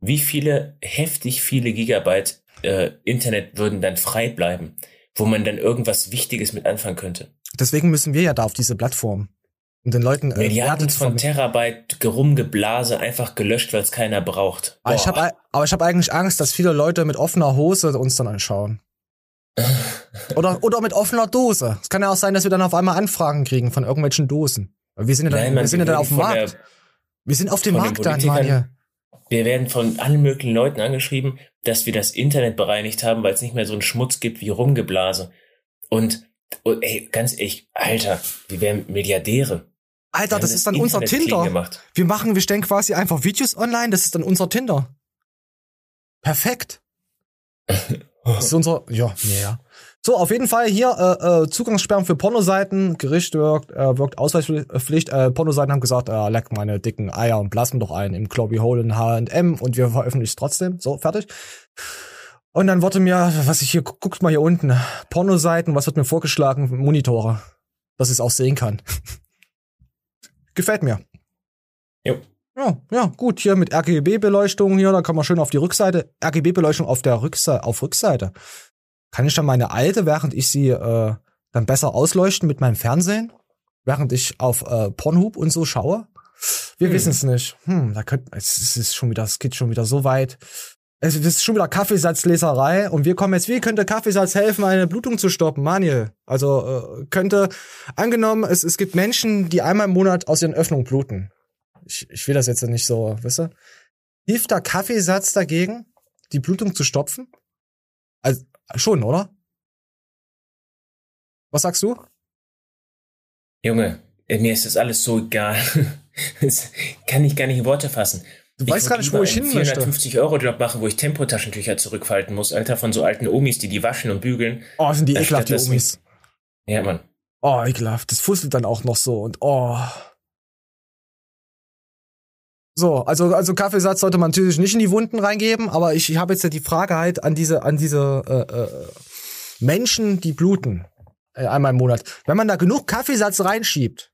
wie viele, heftig viele Gigabyte äh, Internet würden dann frei bleiben, wo man dann irgendwas Wichtiges mit anfangen könnte? Deswegen müssen wir ja da auf diese Plattform. Und den Leuten, äh, Milliarden von. Terabyte Rumgeblase einfach gelöscht, weil es keiner braucht. Aber ich Boah. habe aber ich habe eigentlich Angst, dass viele Leute mit offener Hose uns dann anschauen. Oder oder mit offener Dose. Es kann ja auch sein, dass wir dann auf einmal Anfragen kriegen von irgendwelchen Dosen. Wir sind ja dann, Nein, wir sind ja dann auf dem Markt. der- wir sind auf dem Markt dann, hier. Wir werden von allen möglichen Leuten angeschrieben, dass wir das Internet bereinigt haben, weil es nicht mehr so einen Schmutz gibt wie Rumgeblase. Und, und ey, ganz ehrlich, Alter, wir wären Milliardäre. Alter, das ist dann unser Internet Tinder. Wir machen, wir stellen quasi einfach Videos online, das ist dann unser Tinder. Perfekt. (laughs) Das ist unser, ja, ja. So, auf jeden Fall hier äh, äh, Zugangssperren für Pornoseiten. Gericht wirkt, äh, wirkt Ausweispflicht. Äh, Pornoseiten haben gesagt, äh, leck meine dicken Eier und blasen doch ein im Globby Hole in H&M und wir veröffentlichen es trotzdem. So, fertig. Und dann wurde mir, was ich hier, gu- guckt mal hier unten, Pornoseiten, was wird mir vorgeschlagen? Monitore. Dass ich es auch sehen kann. (laughs) Gefällt mir. Jo. Ja, ja, gut, hier mit RGB-Beleuchtung hier, da kann man schön auf die Rückseite. RGB-Beleuchtung auf der Rückseite, auf Rückseite. Kann ich dann meine alte, während ich sie äh, dann besser ausleuchten mit meinem Fernsehen, während ich auf äh, Pornhub und so schaue? Wir Hm. wissen es nicht. Hm, da könnte es ist schon wieder, es geht schon wieder so weit. Es ist schon wieder Kaffeesatzleserei und wir kommen jetzt, wie könnte Kaffeesatz helfen, eine Blutung zu stoppen, Manuel? Also äh, könnte, angenommen, es, es gibt Menschen, die einmal im Monat aus ihren Öffnungen bluten. Ich, ich will das jetzt nicht so, weißt du? Hilft da Kaffeesatz dagegen, die Blutung zu stopfen? Also, schon, oder? Was sagst du? Junge, äh, mir ist das alles so egal. (laughs) Das kann ich gar nicht in Worte fassen. Du weißt würd gar nicht, wo ich hin möchte. 450 Euro Job machen, wo ich Tempotaschentücher zurückfalten muss, Alter, von so alten Omis, die die waschen und bügeln. Oh, sind die ekelhaft, die Omis. Ja, Mann. Oh, ekelhaft. Das fusselt dann auch noch so und oh. So, also, also Kaffeesatz sollte man natürlich nicht in die Wunden reingeben, aber ich, ich habe jetzt ja die Frage halt an diese, an diese äh, äh, Menschen, die bluten äh, einmal im Monat. Wenn man da genug Kaffeesatz reinschiebt,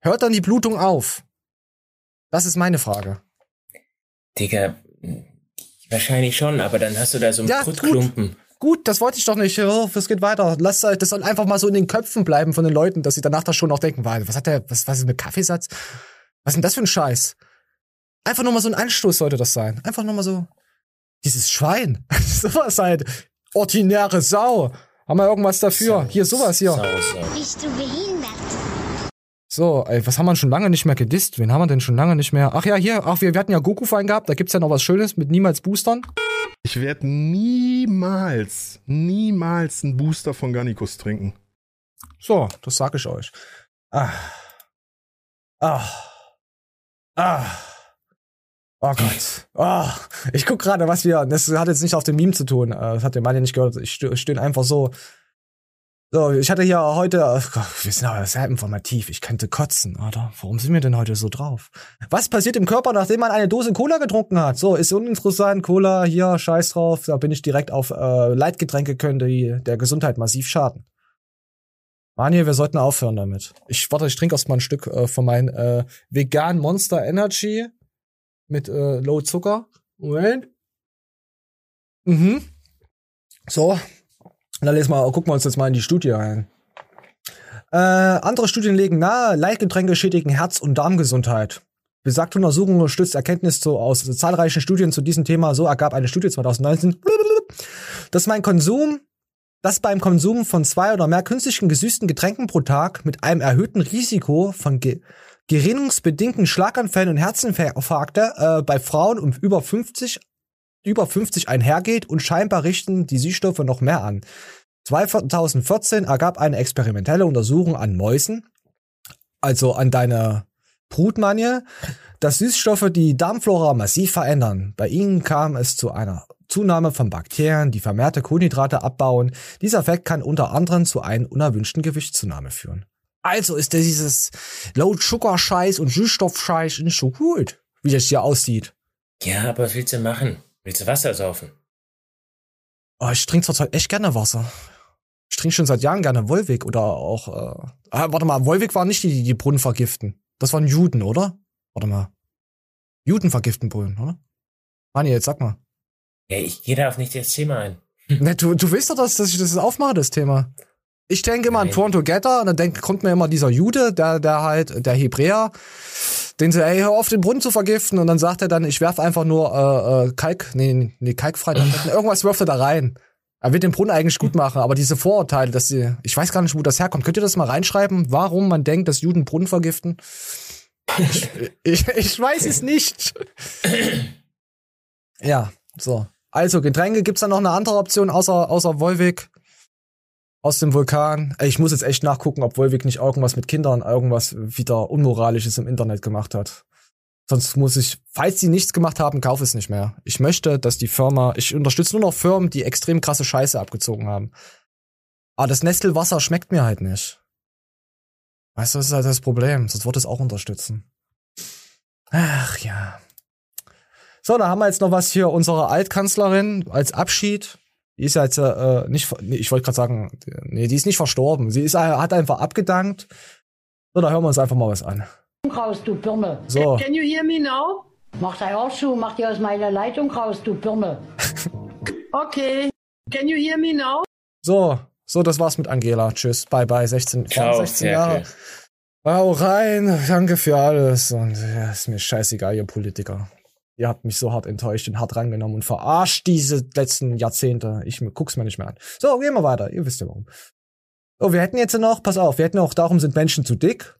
hört dann die Blutung auf? Das ist meine Frage. Digga, wahrscheinlich schon, aber dann hast du da so einen Ja, Brutklumpen. Gut, das wollte ich doch nicht. Oh, es geht weiter. Lass das soll einfach mal so in den Köpfen bleiben von den Leuten, dass sie danach da schon noch denken, "Wa- was hat der, was, was ist mit Kaffeesatz? Was ist denn das für ein Scheiß? Einfach nur mal so ein Anstoß sollte das sein. Einfach nur mal so, dieses Schwein. (laughs) sowas halt. Ordinäre Sau. Haben wir irgendwas dafür? hier, sowas hier. Bist du behindert? So, ey, was haben wir schon lange nicht mehr gedisst? Wen haben wir denn schon lange nicht mehr? Ach ja, hier, ach, wir, wir hatten ja Goku-Fein gehabt, da gibt's ja noch was Schönes mit niemals Boostern. Ich werde niemals, niemals einen Booster von Garnicus trinken. So, das sag ich euch. Ah. Ah. Ah. Oh Gott. Oh, ich guck gerade, was wir. Das hat jetzt nicht auf dem Meme zu tun. äh, Das hat der Mann ja nicht gehört. Ich stö- stöhne einfach so. So, ich hatte hier heute. ach Gott, wir sind aber sehr informativ. Ich könnte kotzen, oder? Warum sind wir denn heute so drauf? Was passiert im Körper, nachdem man eine Dose Cola getrunken hat? So, ist uninteressant. Cola, hier, scheiß drauf. Da bin ich direkt auf äh, Leitgetränke, könnte die der Gesundheit massiv schaden. Manje, wir sollten aufhören damit. Ich warte, ich trinke erst mal ein Stück äh, von meinem äh, vegan Monster Energy mit äh, Low Zucker. Moment. Mhm. So. Dann lesen wir, gucken wir uns jetzt mal in die Studie rein. Äh, andere Studien legen nahe, Leitgetränke schädigen Herz- und Darmgesundheit. Besagte Untersuchung stützt Erkenntnis zu, aus zahlreichen Studien zu diesem Thema. So ergab eine Studie 2019, dass mein Konsum dass beim Konsum von zwei oder mehr künstlichen gesüßten Getränken pro Tag mit einem erhöhten Risiko von ge gerinnungsbedingten Schlaganfällen und Herzinfarkte äh, bei Frauen um über 50 über 50 einhergeht und scheinbar richten die Süßstoffe noch mehr an. 2014 ergab eine experimentelle Untersuchung an Mäusen, also an deine Brutmanie, dass Süßstoffe die Darmflora massiv verändern. Bei ihnen kam es zu einer Zunahme von Bakterien, die vermehrte Kohlenhydrate abbauen. Dieser Effekt kann unter anderem zu einer unerwünschten Gewichtszunahme führen. Also ist dieses Low-Sugar-Scheiß und Süßstoff-Scheiß nicht so gut, wie das hier aussieht. Ja, aber was willst du machen? Willst du Wasser saufen? Oh, ich trinke zurzeit echt gerne Wasser. Ich trinke schon seit Jahren gerne Wolwig oder auch. Äh, ah, warte mal, Wolwig waren nicht die, die die Brunnen vergiften. Das waren Juden, oder? Warte mal. Juden vergiften Brunnen, oder? Mani, jetzt sag mal. Ja, ich gehe da auf nicht das Thema ein. (laughs) Ne, du, du weißt doch, dass, dass ich das aufmache, das Thema. Ich denke immer an Torn Together und dann denk, kommt mir immer dieser Jude, der, der halt, der Hebräer, den sie, ey, hör auf, den Brunnen zu vergiften. Und dann sagt er dann, ich werf einfach nur äh, äh, Kalk, nee, nee, kalkfrei, irgendwas wirft er da rein. Er wird den Brunnen eigentlich gut machen, aber diese Vorurteile, dass sie, ich weiß gar nicht, wo das herkommt. Könnt ihr das mal reinschreiben, warum man denkt, dass Juden Brunnen vergiften? Ich, ich, ich weiß es nicht. Ja, so. Also, Getränke, gibt's da noch eine andere Option außer, außer Wolwig? Aus dem Vulkan? Ich muss jetzt echt nachgucken, ob Wolwig nicht irgendwas mit Kindern, irgendwas wieder Unmoralisches im Internet gemacht hat. Sonst muss ich, falls die nichts gemacht haben, kauf es nicht mehr. Ich möchte, dass die Firma, ich unterstütze nur noch Firmen, die extrem krasse Scheiße abgezogen haben. Aber das Nestelwasser schmeckt mir halt nicht. Weißt du, das ist halt das Problem. Sonst würde es auch unterstützen. Ach ja. So, da haben wir jetzt noch was hier, unsere Altkanzlerin als Abschied. Die ist ja jetzt äh, nicht, ver- nee, ich wollte gerade sagen, nee, die ist nicht verstorben. Sie ist, äh, hat einfach abgedankt. So, da hören wir uns einfach mal was an. raus, du Birne. So. Can you hear me now? Mach dein Arsch zu, mach dir aus meiner Leitung raus, du Birne. (laughs) okay. Can you hear me now? So, So, das war's mit Angela. Tschüss. Bye bye. 16, Ciao, 16 Jahre. Ferkel. Hau rein. Danke für alles. Und ja, ist mir scheißegal, ihr Politiker. Ihr habt mich so hart enttäuscht und hart rangenommen und verarscht diese letzten Jahrzehnte. Ich guck's mir nicht mehr an. So, gehen wir weiter. Ihr wisst ja warum. Oh, wir hätten jetzt noch, pass auf, wir hätten auch, darum sind Menschen zu dick.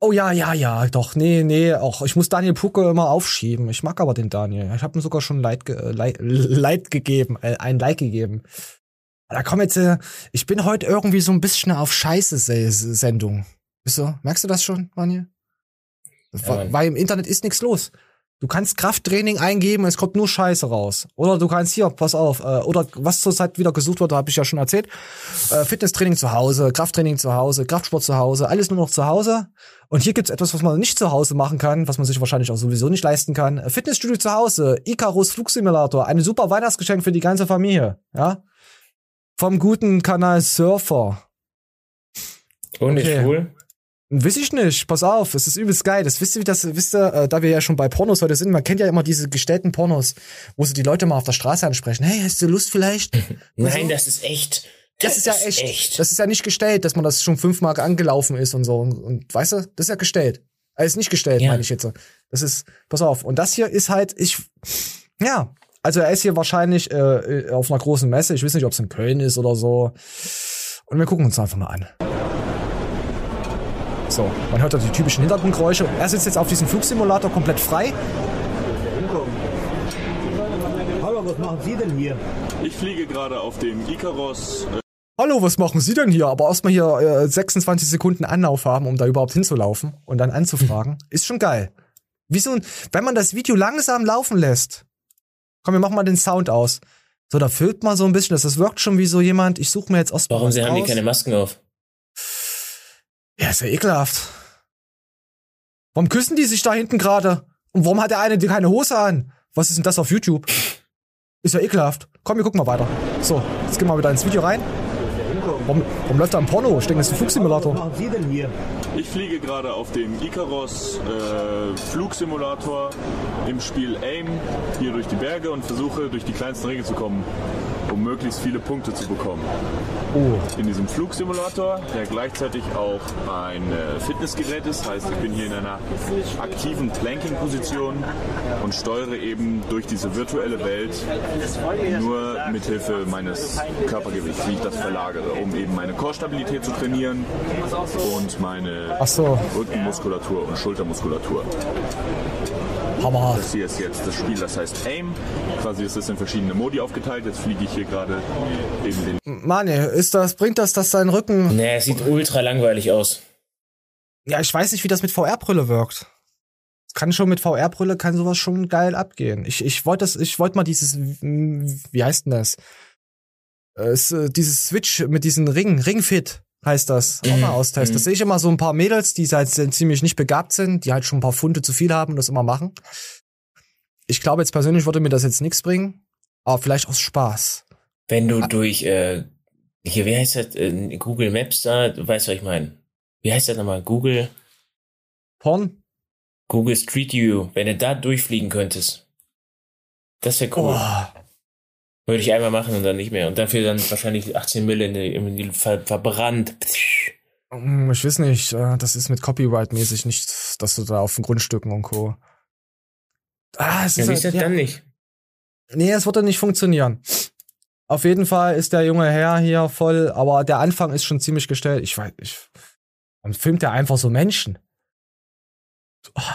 Oh ja, ja, ja, doch, nee, nee, auch ich muss Daniel Pucke immer aufschieben. Ich mag aber den Daniel. Ich habe ihm sogar schon Leid, ge äh, Leid, Leid gegeben, äh, ein Like gegeben. Da komm jetzt, äh, ich bin heute irgendwie so ein bisschen auf Scheiße-Sendung. Bist du, merkst du das schon, Daniel? Ja. Weil im Internet ist nichts los. Du kannst Krafttraining eingeben, es kommt nur Scheiße raus. Oder du kannst hier, pass auf, äh, oder was zurzeit wieder gesucht wird, habe ich ja schon erzählt. Äh, Fitnesstraining zu Hause, Krafttraining zu Hause, Kraftsport zu Hause, alles nur noch zu Hause. Und hier gibt's etwas, was man nicht zu Hause machen kann, was man sich wahrscheinlich auch sowieso nicht leisten kann. Äh, Fitnessstudio zu Hause, Icarus Flugsimulator, ein super Weihnachtsgeschenk für die ganze Familie, ja? Vom guten Kanal Surfer. Und Okay. schwul? Wiss ich nicht, pass auf, es ist übelst geil. Das wisst ihr, wie das, wisst ihr, äh, da wir ja schon bei Pornos heute sind, man kennt ja immer diese gestellten Pornos, wo sie die Leute mal auf der Straße ansprechen. Hey, hast du Lust vielleicht? (laughs) Nein, das ist echt. Das, ist ja echt. Das ist ja nicht gestellt, dass man das schon fünfmal angelaufen ist und so. Und, und weißt du, das ist ja gestellt. Also ist nicht gestellt, Ja. meine ich jetzt. Das ist, pass auf. Und das hier ist halt, ich, ja. Also er ist hier wahrscheinlich äh, auf einer großen Messe. Ich weiß nicht, ob es in Köln ist oder so. Und wir gucken uns einfach mal an. So, man hört da die typischen Hintergrundgeräusche. Er sitzt jetzt auf diesem Flugsimulator komplett frei. Hallo, was machen Sie denn hier? Ich fliege gerade auf dem Icaros. Äh, Hallo, was machen Sie denn hier? Aber erstmal hier äh, 26 Sekunden Anlauf haben, um da überhaupt hinzulaufen und dann anzufragen. Ist schon geil. Wie so ein, wenn man das Video langsam laufen lässt. Komm, wir machen mal den Sound aus. So, da filmt man so ein bisschen, das, das wirkt schon wie so jemand, ich suche mir jetzt erstmal Warum was sie haben die keine Masken auf? Ja, ist ja ekelhaft. Warum küssen die sich da hinten gerade? Und warum hat der eine die keine Hose an? Was ist denn das auf YouTube? Ist ja ekelhaft. Komm, wir gucken mal weiter. So, jetzt gehen wir wieder ins Video rein. Warum, warum läuft da ein Porno? Ich denke, das ist ein Flugsimulator. Was machen Sie denn hier? Ich fliege gerade auf dem Icaros äh, Flugsimulator im Spiel AIM hier durch die Berge und versuche durch die kleinsten Ringe zu kommen, um möglichst viele Punkte zu bekommen. Oh. In diesem Flugsimulator, der gleichzeitig auch ein äh, Fitnessgerät ist, heißt ich bin hier in einer aktiven Planking-Position und steuere eben durch diese virtuelle Welt nur mithilfe meines Körpergewichts, wie ich das verlagere, um eben meine Core-Stabilität zu trainieren und meine so. Rückenmuskulatur und Schultermuskulatur. Hammer. Das hier ist jetzt das Spiel, das heißt AIM. Quasi ist es in verschiedene Modi aufgeteilt. Jetzt fliege ich hier gerade eben den Mann, ey, ist das, bringt das, dass dein Rücken. Nee, es sieht ultra langweilig aus. Ja, ich weiß nicht, wie das mit VR-Brille wirkt. Es Kann schon mit VR-Brille, kann sowas schon geil abgehen. Ich, ich wollte das, ich wollte mal dieses, wie heißt denn das? Äh, äh, dieses Switch mit diesen Ringen, Ringfit heißt das, auch mal austesten. Das sehe ich immer so ein paar Mädels, die halt ziemlich nicht begabt sind, die halt schon ein paar Funde zu viel haben und das immer machen. Ich glaube jetzt persönlich würde mir das jetzt nichts bringen, aber vielleicht aus Spaß. Wenn du durch, äh, hier, wie heißt das, äh, Google Maps da, du weißt, was ich meine. Wie heißt das nochmal? Google? Porn? Google Street View, wenn du da durchfliegen könntest. Das wäre cool. Würde ich einmal machen und dann nicht mehr. Und dafür dann wahrscheinlich 18 Mille in die, in die ver, verbrannt. Hm, Ich weiß nicht, äh, das ist mit Copyright-mäßig nicht, dass du da auf den Grundstücken und Co. Ah, es Ja, ist halt- das ja. dann nicht? Nee, es würde nicht funktionieren. Auf jeden Fall ist der junge Herr hier voll, aber der Anfang ist schon ziemlich gestellt. Ich weiß, ich, dann filmt er einfach so Menschen. Ah.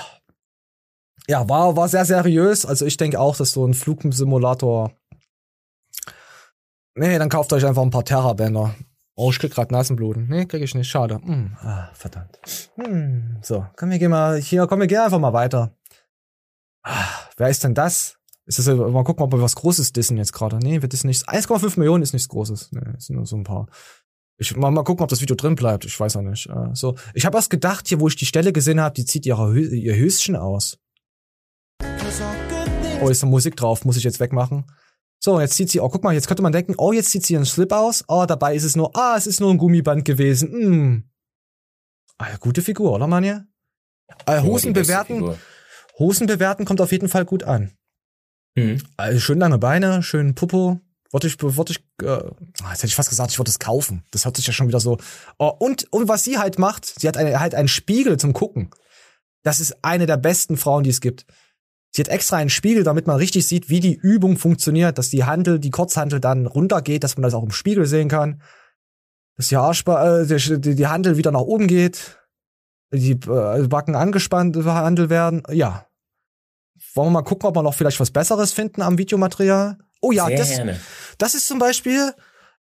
Ja, war, war sehr seriös. Also ich denke auch, dass so ein Flugsimulator. Nee, dann kauft euch einfach ein paar Terra-Bänder. Oh, ich krieg grad Nasenbluten. Nee, krieg ich nicht. Schade. Hm, ah, verdammt. Hm, so, komm, wir gehen mal hier, komm, wir gehen einfach mal weiter. Ah, wer ist denn das? Ist das, mal gucken, ob wir was Großes dissen jetzt gerade. Nee, wird das nicht. 1,5 Millionen ist nichts Großes. Nee, es sind nur so ein paar. Ich mal, mal gucken, ob das Video drin bleibt. Ich weiß auch nicht. Äh, so, ich habe erst gedacht, hier, wo ich die Stelle gesehen habe, die zieht ihre, ihr Höschen aus. Oh, ist da Musik drauf, muss ich jetzt wegmachen. So, jetzt zieht sie, oh, guck mal, jetzt könnte man denken, oh, jetzt zieht sie ihren Slip aus. Oh, dabei ist es nur, ah, es ist nur ein Gummiband gewesen. Hm. Ah, gute Figur, oder, Manja? Äh, Hosen bewerten. Hosen bewerten kommt auf jeden Fall gut an. Mhm. Also schön lange Beine, schön Popo. Würde ich, würde ich, äh, ah, jetzt hätte ich fast gesagt, ich würde es kaufen. Das hört sich ja schon wieder so. Oh, und, und was sie halt macht, sie hat eine, halt einen Spiegel zum Gucken. Das ist eine der besten Frauen, die es gibt. Sie hat extra einen Spiegel, damit man richtig sieht, wie die Übung funktioniert, dass die Handel, die Kurzhandel dann runtergeht, dass man das auch im Spiegel sehen kann. Dass die Arschba äh, die, die Handel wieder nach oben geht, die äh, Backen angespannt behandelt werden. Ja. Wollen wir mal gucken, ob wir noch vielleicht was Besseres finden am Videomaterial? Oh ja, Sehr das, gerne. das ist zum Beispiel,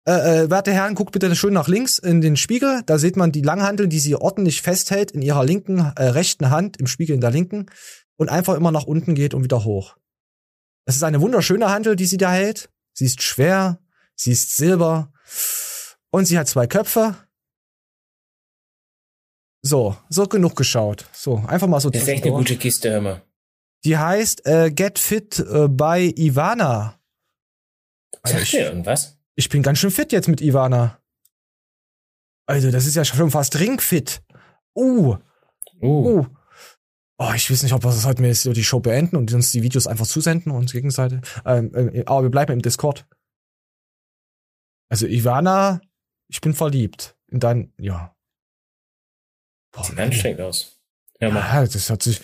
äh, äh, werte Herren, guckt bitte schön nach links in den Spiegel. Da sieht man die Langhandel, die sie ordentlich festhält in ihrer linken, äh, rechten Hand, im Spiegel in der linken und einfach immer nach unten geht und wieder hoch. Das ist eine wunderschöne Handel, die sie da hält. Sie ist schwer, sie ist silber und sie hat zwei Köpfe. So, so genug geschaut. So, einfach mal so Das ist echt eine gute Kiste, hör mal. Die heißt äh, Get Fit äh, by Ivana. Also Sagt dir irgendwas? Ich bin ganz schön fit jetzt mit Ivana. Also, das ist ja schon fast ringfit. Uh. Uh. Oh, ich weiß nicht, ob wir das heute mal jetzt die Show beenden und uns die Videos einfach zusenden und uns gegenseitig. Ähm, äh, aber wir bleiben im Discord. Also, Ivana, ich bin verliebt. In dein, ja. Sieht anstrengend aus. Mal. Ja, das hat sich,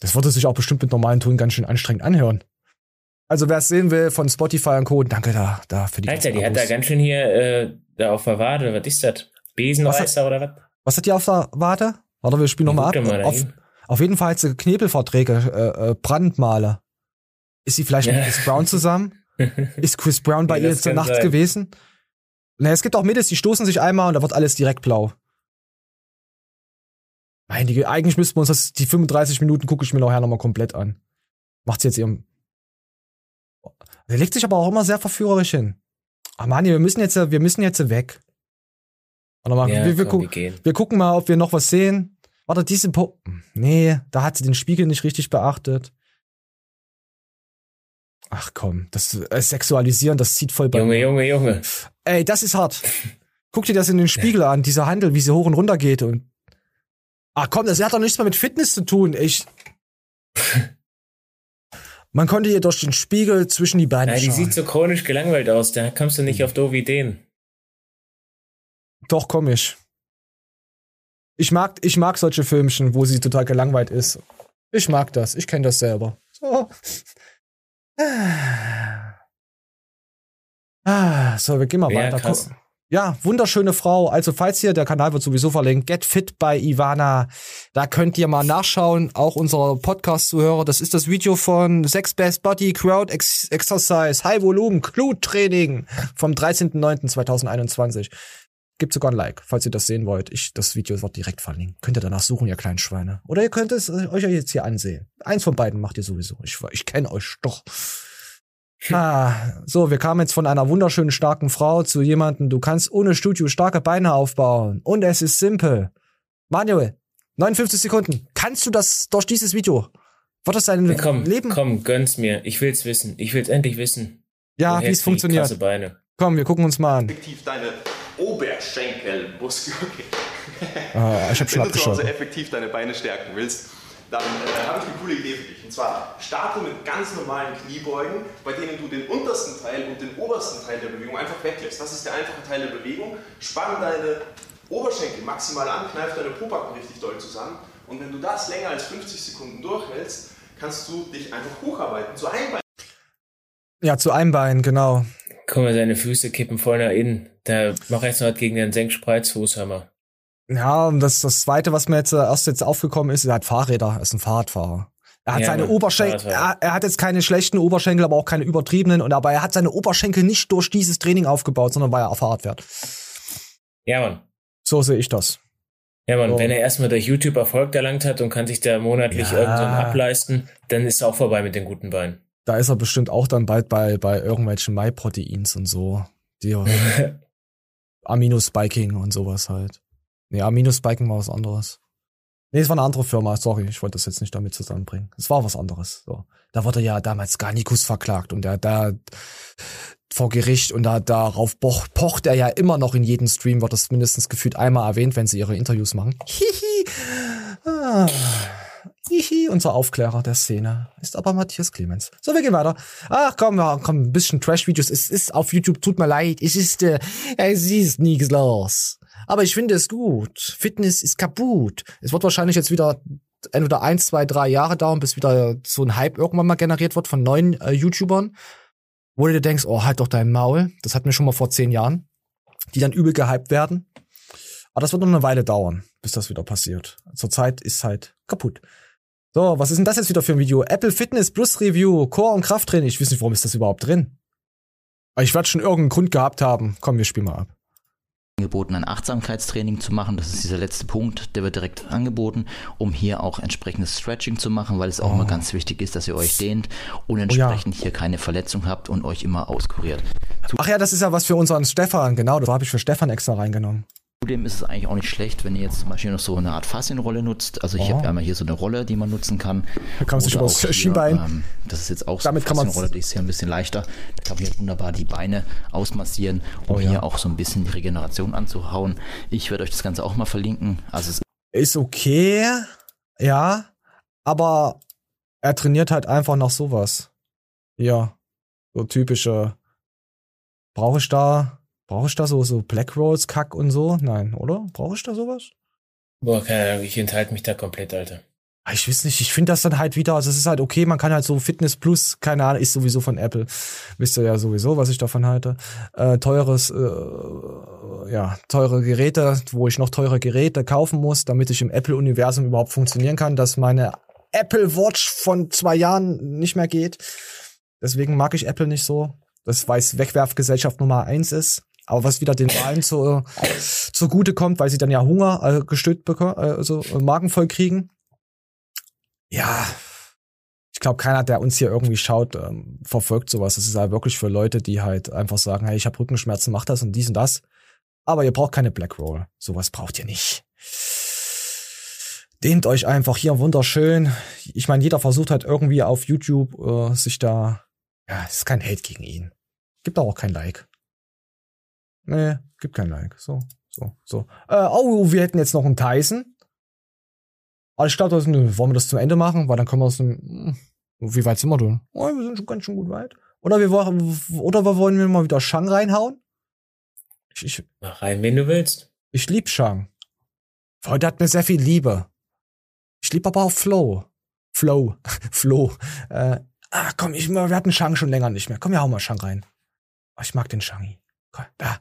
das würde sich auch bestimmt mit normalen Ton ganz schön anstrengend anhören. Also, wer es sehen will von Spotify und Co., danke da, da für die Alter, die hat da ganz schön hier äh, da auf der Wade. Was ist das? Besenreißer oder was? Was hat die auf der Warte? Warte, wir spielen nochmal ab. mal Auf. Auf jeden Fall hat sie Knebelverträge, äh, äh, Brandmale. Ist sie vielleicht mit Ja. Chris Brown zusammen? (laughs) Ist Chris Brown bei Ja, ihr kann Nacht sein. gewesen? Na, es gibt auch Mädels, die stoßen sich einmal und da wird alles direkt blau. Mein, die, eigentlich müssten wir uns das, die 35 Minuten gucke ich mir nachher nochmal komplett an. Macht sie jetzt ihrem. Der legt sich aber auch immer sehr verführerisch hin. Ah, Mani, wir müssen jetzt, wir müssen jetzt weg. Mal, Ja, wir, wir, komm, gu wir wir gucken mal, ob wir noch was sehen. Warte, diese po Nee, da hat sie den Spiegel nicht richtig beachtet. Ach komm, das äh, Sexualisieren, das zieht voll bei Junge, mir. Junge, Junge. Ey, das ist hart. (laughs) Guck dir das in den Spiegel an, dieser Handel, wie sie hoch und runter geht und. Ach komm, das hat doch nichts mehr mit Fitness zu tun. Ich. (laughs) Man konnte ihr durch den Spiegel zwischen die Beine Ja, die sieht so chronisch gelangweilt aus. Da kommst du nicht auf doofe Ideen. Doch, komm ich. Ich mag, ich mag solche Filmchen, wo sie total gelangweilt ist. Ich mag das. Ich kenne das selber. So. Ah, so, wir gehen mal Ja, weiter. krass. Ja, wunderschöne Frau. Also, falls ihr, der Kanal wird sowieso verlinkt, Get Fit bei Ivana. Da könnt ihr mal nachschauen. Auch unser Podcast-Zuhörer. Das ist das Video von Sex Best Body Crowd Ex Exercise High Volume Glute Training vom 13.09.2021. Gibt sogar ein Like, falls ihr das sehen wollt. Ich, das Video wird direkt verlinkt. Könnt ihr danach suchen, ihr kleinen Schweine. Oder ihr könnt es äh, euch jetzt hier ansehen. Eins von beiden macht ihr sowieso. Ich, ich kenne euch doch. Ah, so, wir kamen jetzt von einer wunderschönen, starken Frau zu jemandem, du kannst ohne Studio starke Beine aufbauen. Und es ist simpel. Manuel, 59 Sekunden. Kannst du das durch dieses Video? Wird das dein Ja, komm, Leben? komm, gönn's mir. Ich will's wissen. Ich will's endlich wissen. Ja, wie es funktioniert. krasse Beine. Komm, wir gucken uns mal an. deine Oberschenkelmuskeln. (laughs) Okay. Ah, ich hab schon Wenn du zu Hause abgeschaltet. effektiv deine Beine stärken willst, dann äh, habe ich eine coole Idee für dich. Und zwar starte mit ganz normalen Kniebeugen, bei denen du den untersten Teil und den obersten Teil der Bewegung einfach weglässt. Das ist der einfache Teil der Bewegung. Spann deine Oberschenkel maximal an, kneif deine Pobacken richtig doll zusammen. Und wenn du das länger als 50 Sekunden durchhältst, kannst du dich einfach hocharbeiten zu Einbein. Ja, zu einem Bein, genau. Guck mal, seine Füße kippen voll nach innen. Da mach jetzt noch was gegen den Senkspreizfuß, hör mal. Ja, und das, das zweite, was mir jetzt äh, erst jetzt aufgekommen ist, er hat Fahrräder, er ist ein Fahrradfahrer. Er hat Ja, seine Oberschenkel, er, er hat jetzt keine schlechten Oberschenkel, aber auch keine übertriebenen, und aber er hat seine Oberschenkel nicht durch dieses Training aufgebaut, sondern weil er Fahrrad fährt. Ja, Mann. So sehe ich das. Ja, Mann, So. wenn er erstmal durch YouTube Erfolg erlangt hat und kann sich da monatlich Ja. irgend so einen ableisten, dann ist er auch vorbei mit den guten Beinen. Da ist er bestimmt auch dann bald bei, bei irgendwelchen MyProteins und so. Die (laughs) Aminospiking und sowas halt. Nee, Aminospiking war was anderes. Nee, es war eine andere Firma, sorry, ich wollte das jetzt nicht damit zusammenbringen. Es war was anderes. So. Da wurde ja damals Garnicus verklagt und der da vor Gericht und da darauf poch, pocht er ja immer noch in jedem Stream, wird das mindestens gefühlt einmal erwähnt, wenn sie ihre Interviews machen. Hihi. Ah. Hihi, unser Aufklärer der Szene ist aber Matthias Clemens. So, wir gehen weiter. Ach komm, komm, ein bisschen Trash-Videos. Es ist auf YouTube, tut mir leid. Es ist, äh, es ist nichts los. Aber ich finde es gut. Fitness ist kaputt. Es wird wahrscheinlich jetzt wieder entweder eins, zwei, drei Jahre dauern, bis wieder so ein Hype irgendwann mal generiert wird von neuen äh, YouTubern, wo du dir denkst, oh, halt doch dein Maul. Das hatten wir schon mal vor zehn Jahren. Die dann übel gehypt werden. Aber das wird noch eine Weile dauern, bis das wieder passiert. Zurzeit ist halt kaputt. So, was ist denn das jetzt wieder für ein Video? Apple Fitness Plus Review, Core und Krafttraining. Ich weiß nicht, warum ist das überhaupt drin? Aber ich werde schon irgendeinen Grund gehabt haben. Komm, wir spielen mal ab. angeboten, ein Achtsamkeitstraining zu machen. Das ist dieser letzte Punkt, der wird direkt angeboten, um hier auch entsprechendes Stretching zu machen, weil es auch Oh. immer ganz wichtig ist, dass ihr euch dehnt und entsprechend hier keine Verletzung habt und euch immer auskuriert. Ach ja, das ist ja was für unseren Stefan. Genau, das habe ich für Stefan extra reingenommen. Zudem ist es eigentlich auch nicht schlecht, wenn ihr jetzt zum Beispiel noch so eine Art Faszienrolle nutzt. Also ich Oh. habe einmal hier so eine Rolle, die man nutzen kann. Da kann man sich hier, Schienbein- Ähm, das ist jetzt auch Damit so eine Faszienrolle, die ist hier ein bisschen leichter. Da kann man hier wunderbar die Beine ausmassieren, um Oh ja. hier auch so ein bisschen die Regeneration anzuhauen. Ich werde euch das Ganze auch mal verlinken. Also es Ist okay, ja, aber er trainiert halt einfach nach sowas. Ja, so typische. Brauche ich da, brauche ich da so, so Black Rolls, Kack und so? Nein, oder? Brauche ich da sowas? Boah, keine Ahnung, ich enthalte mich da komplett, Alter. Ah, Ich weiß nicht, ich finde das dann halt wieder, also es ist halt okay, man kann halt so Fitness Plus, keine Ahnung, ist sowieso von Apple. Wisst ihr ja sowieso, was ich davon halte. Äh, teures, äh, ja, teure Geräte, wo ich noch teure Geräte kaufen muss, damit ich im Apple-Universum überhaupt funktionieren kann, dass meine Apple Watch von zwei Jahren nicht mehr geht. Deswegen mag ich Apple nicht so. Das weiß Wegwerfgesellschaft Nummer eins ist. Aber was wieder den Wahlen zu, zugute kommt, weil sie dann ja Hunger äh, gestillt bekommen, äh, also äh, Magen voll kriegen. Ja, ich glaube, keiner, der uns hier irgendwie schaut, ähm, verfolgt sowas. Das ist halt wirklich für Leute, die halt einfach sagen, hey, ich habe Rückenschmerzen, mach das und dies und das. Aber ihr braucht keine Black Roll. Sowas braucht ihr nicht. Dehnt euch einfach hier wunderschön. Ich meine, jeder versucht halt irgendwie auf YouTube äh, sich da. Ja, es ist kein Hate gegen ihn. Gibt auch kein Like. Nee, gibt kein Like. So, so, so. Äh, oh, wir hätten jetzt noch einen Tyson. Aber ich glaube, das nö, wollen wir das zum Ende machen, weil dann können wir aus dem. hm, Wie weit sind wir denn? Oh, wir sind schon ganz schön gut weit. Oder wir wollen, oder wir wollen wir mal wieder Shang reinhauen? Ich, ich, Mach rein, wen du willst. ich lieb Shang. Heute hat mir sehr viel Liebe. Ich lieb aber auch Flow. Flow. (laughs) Flow. Äh, ah, komm, ich, wir hatten Shang schon länger nicht mehr. Komm, wir hauen mal Shang rein. Oh, ich mag den Shangi. Komm, da.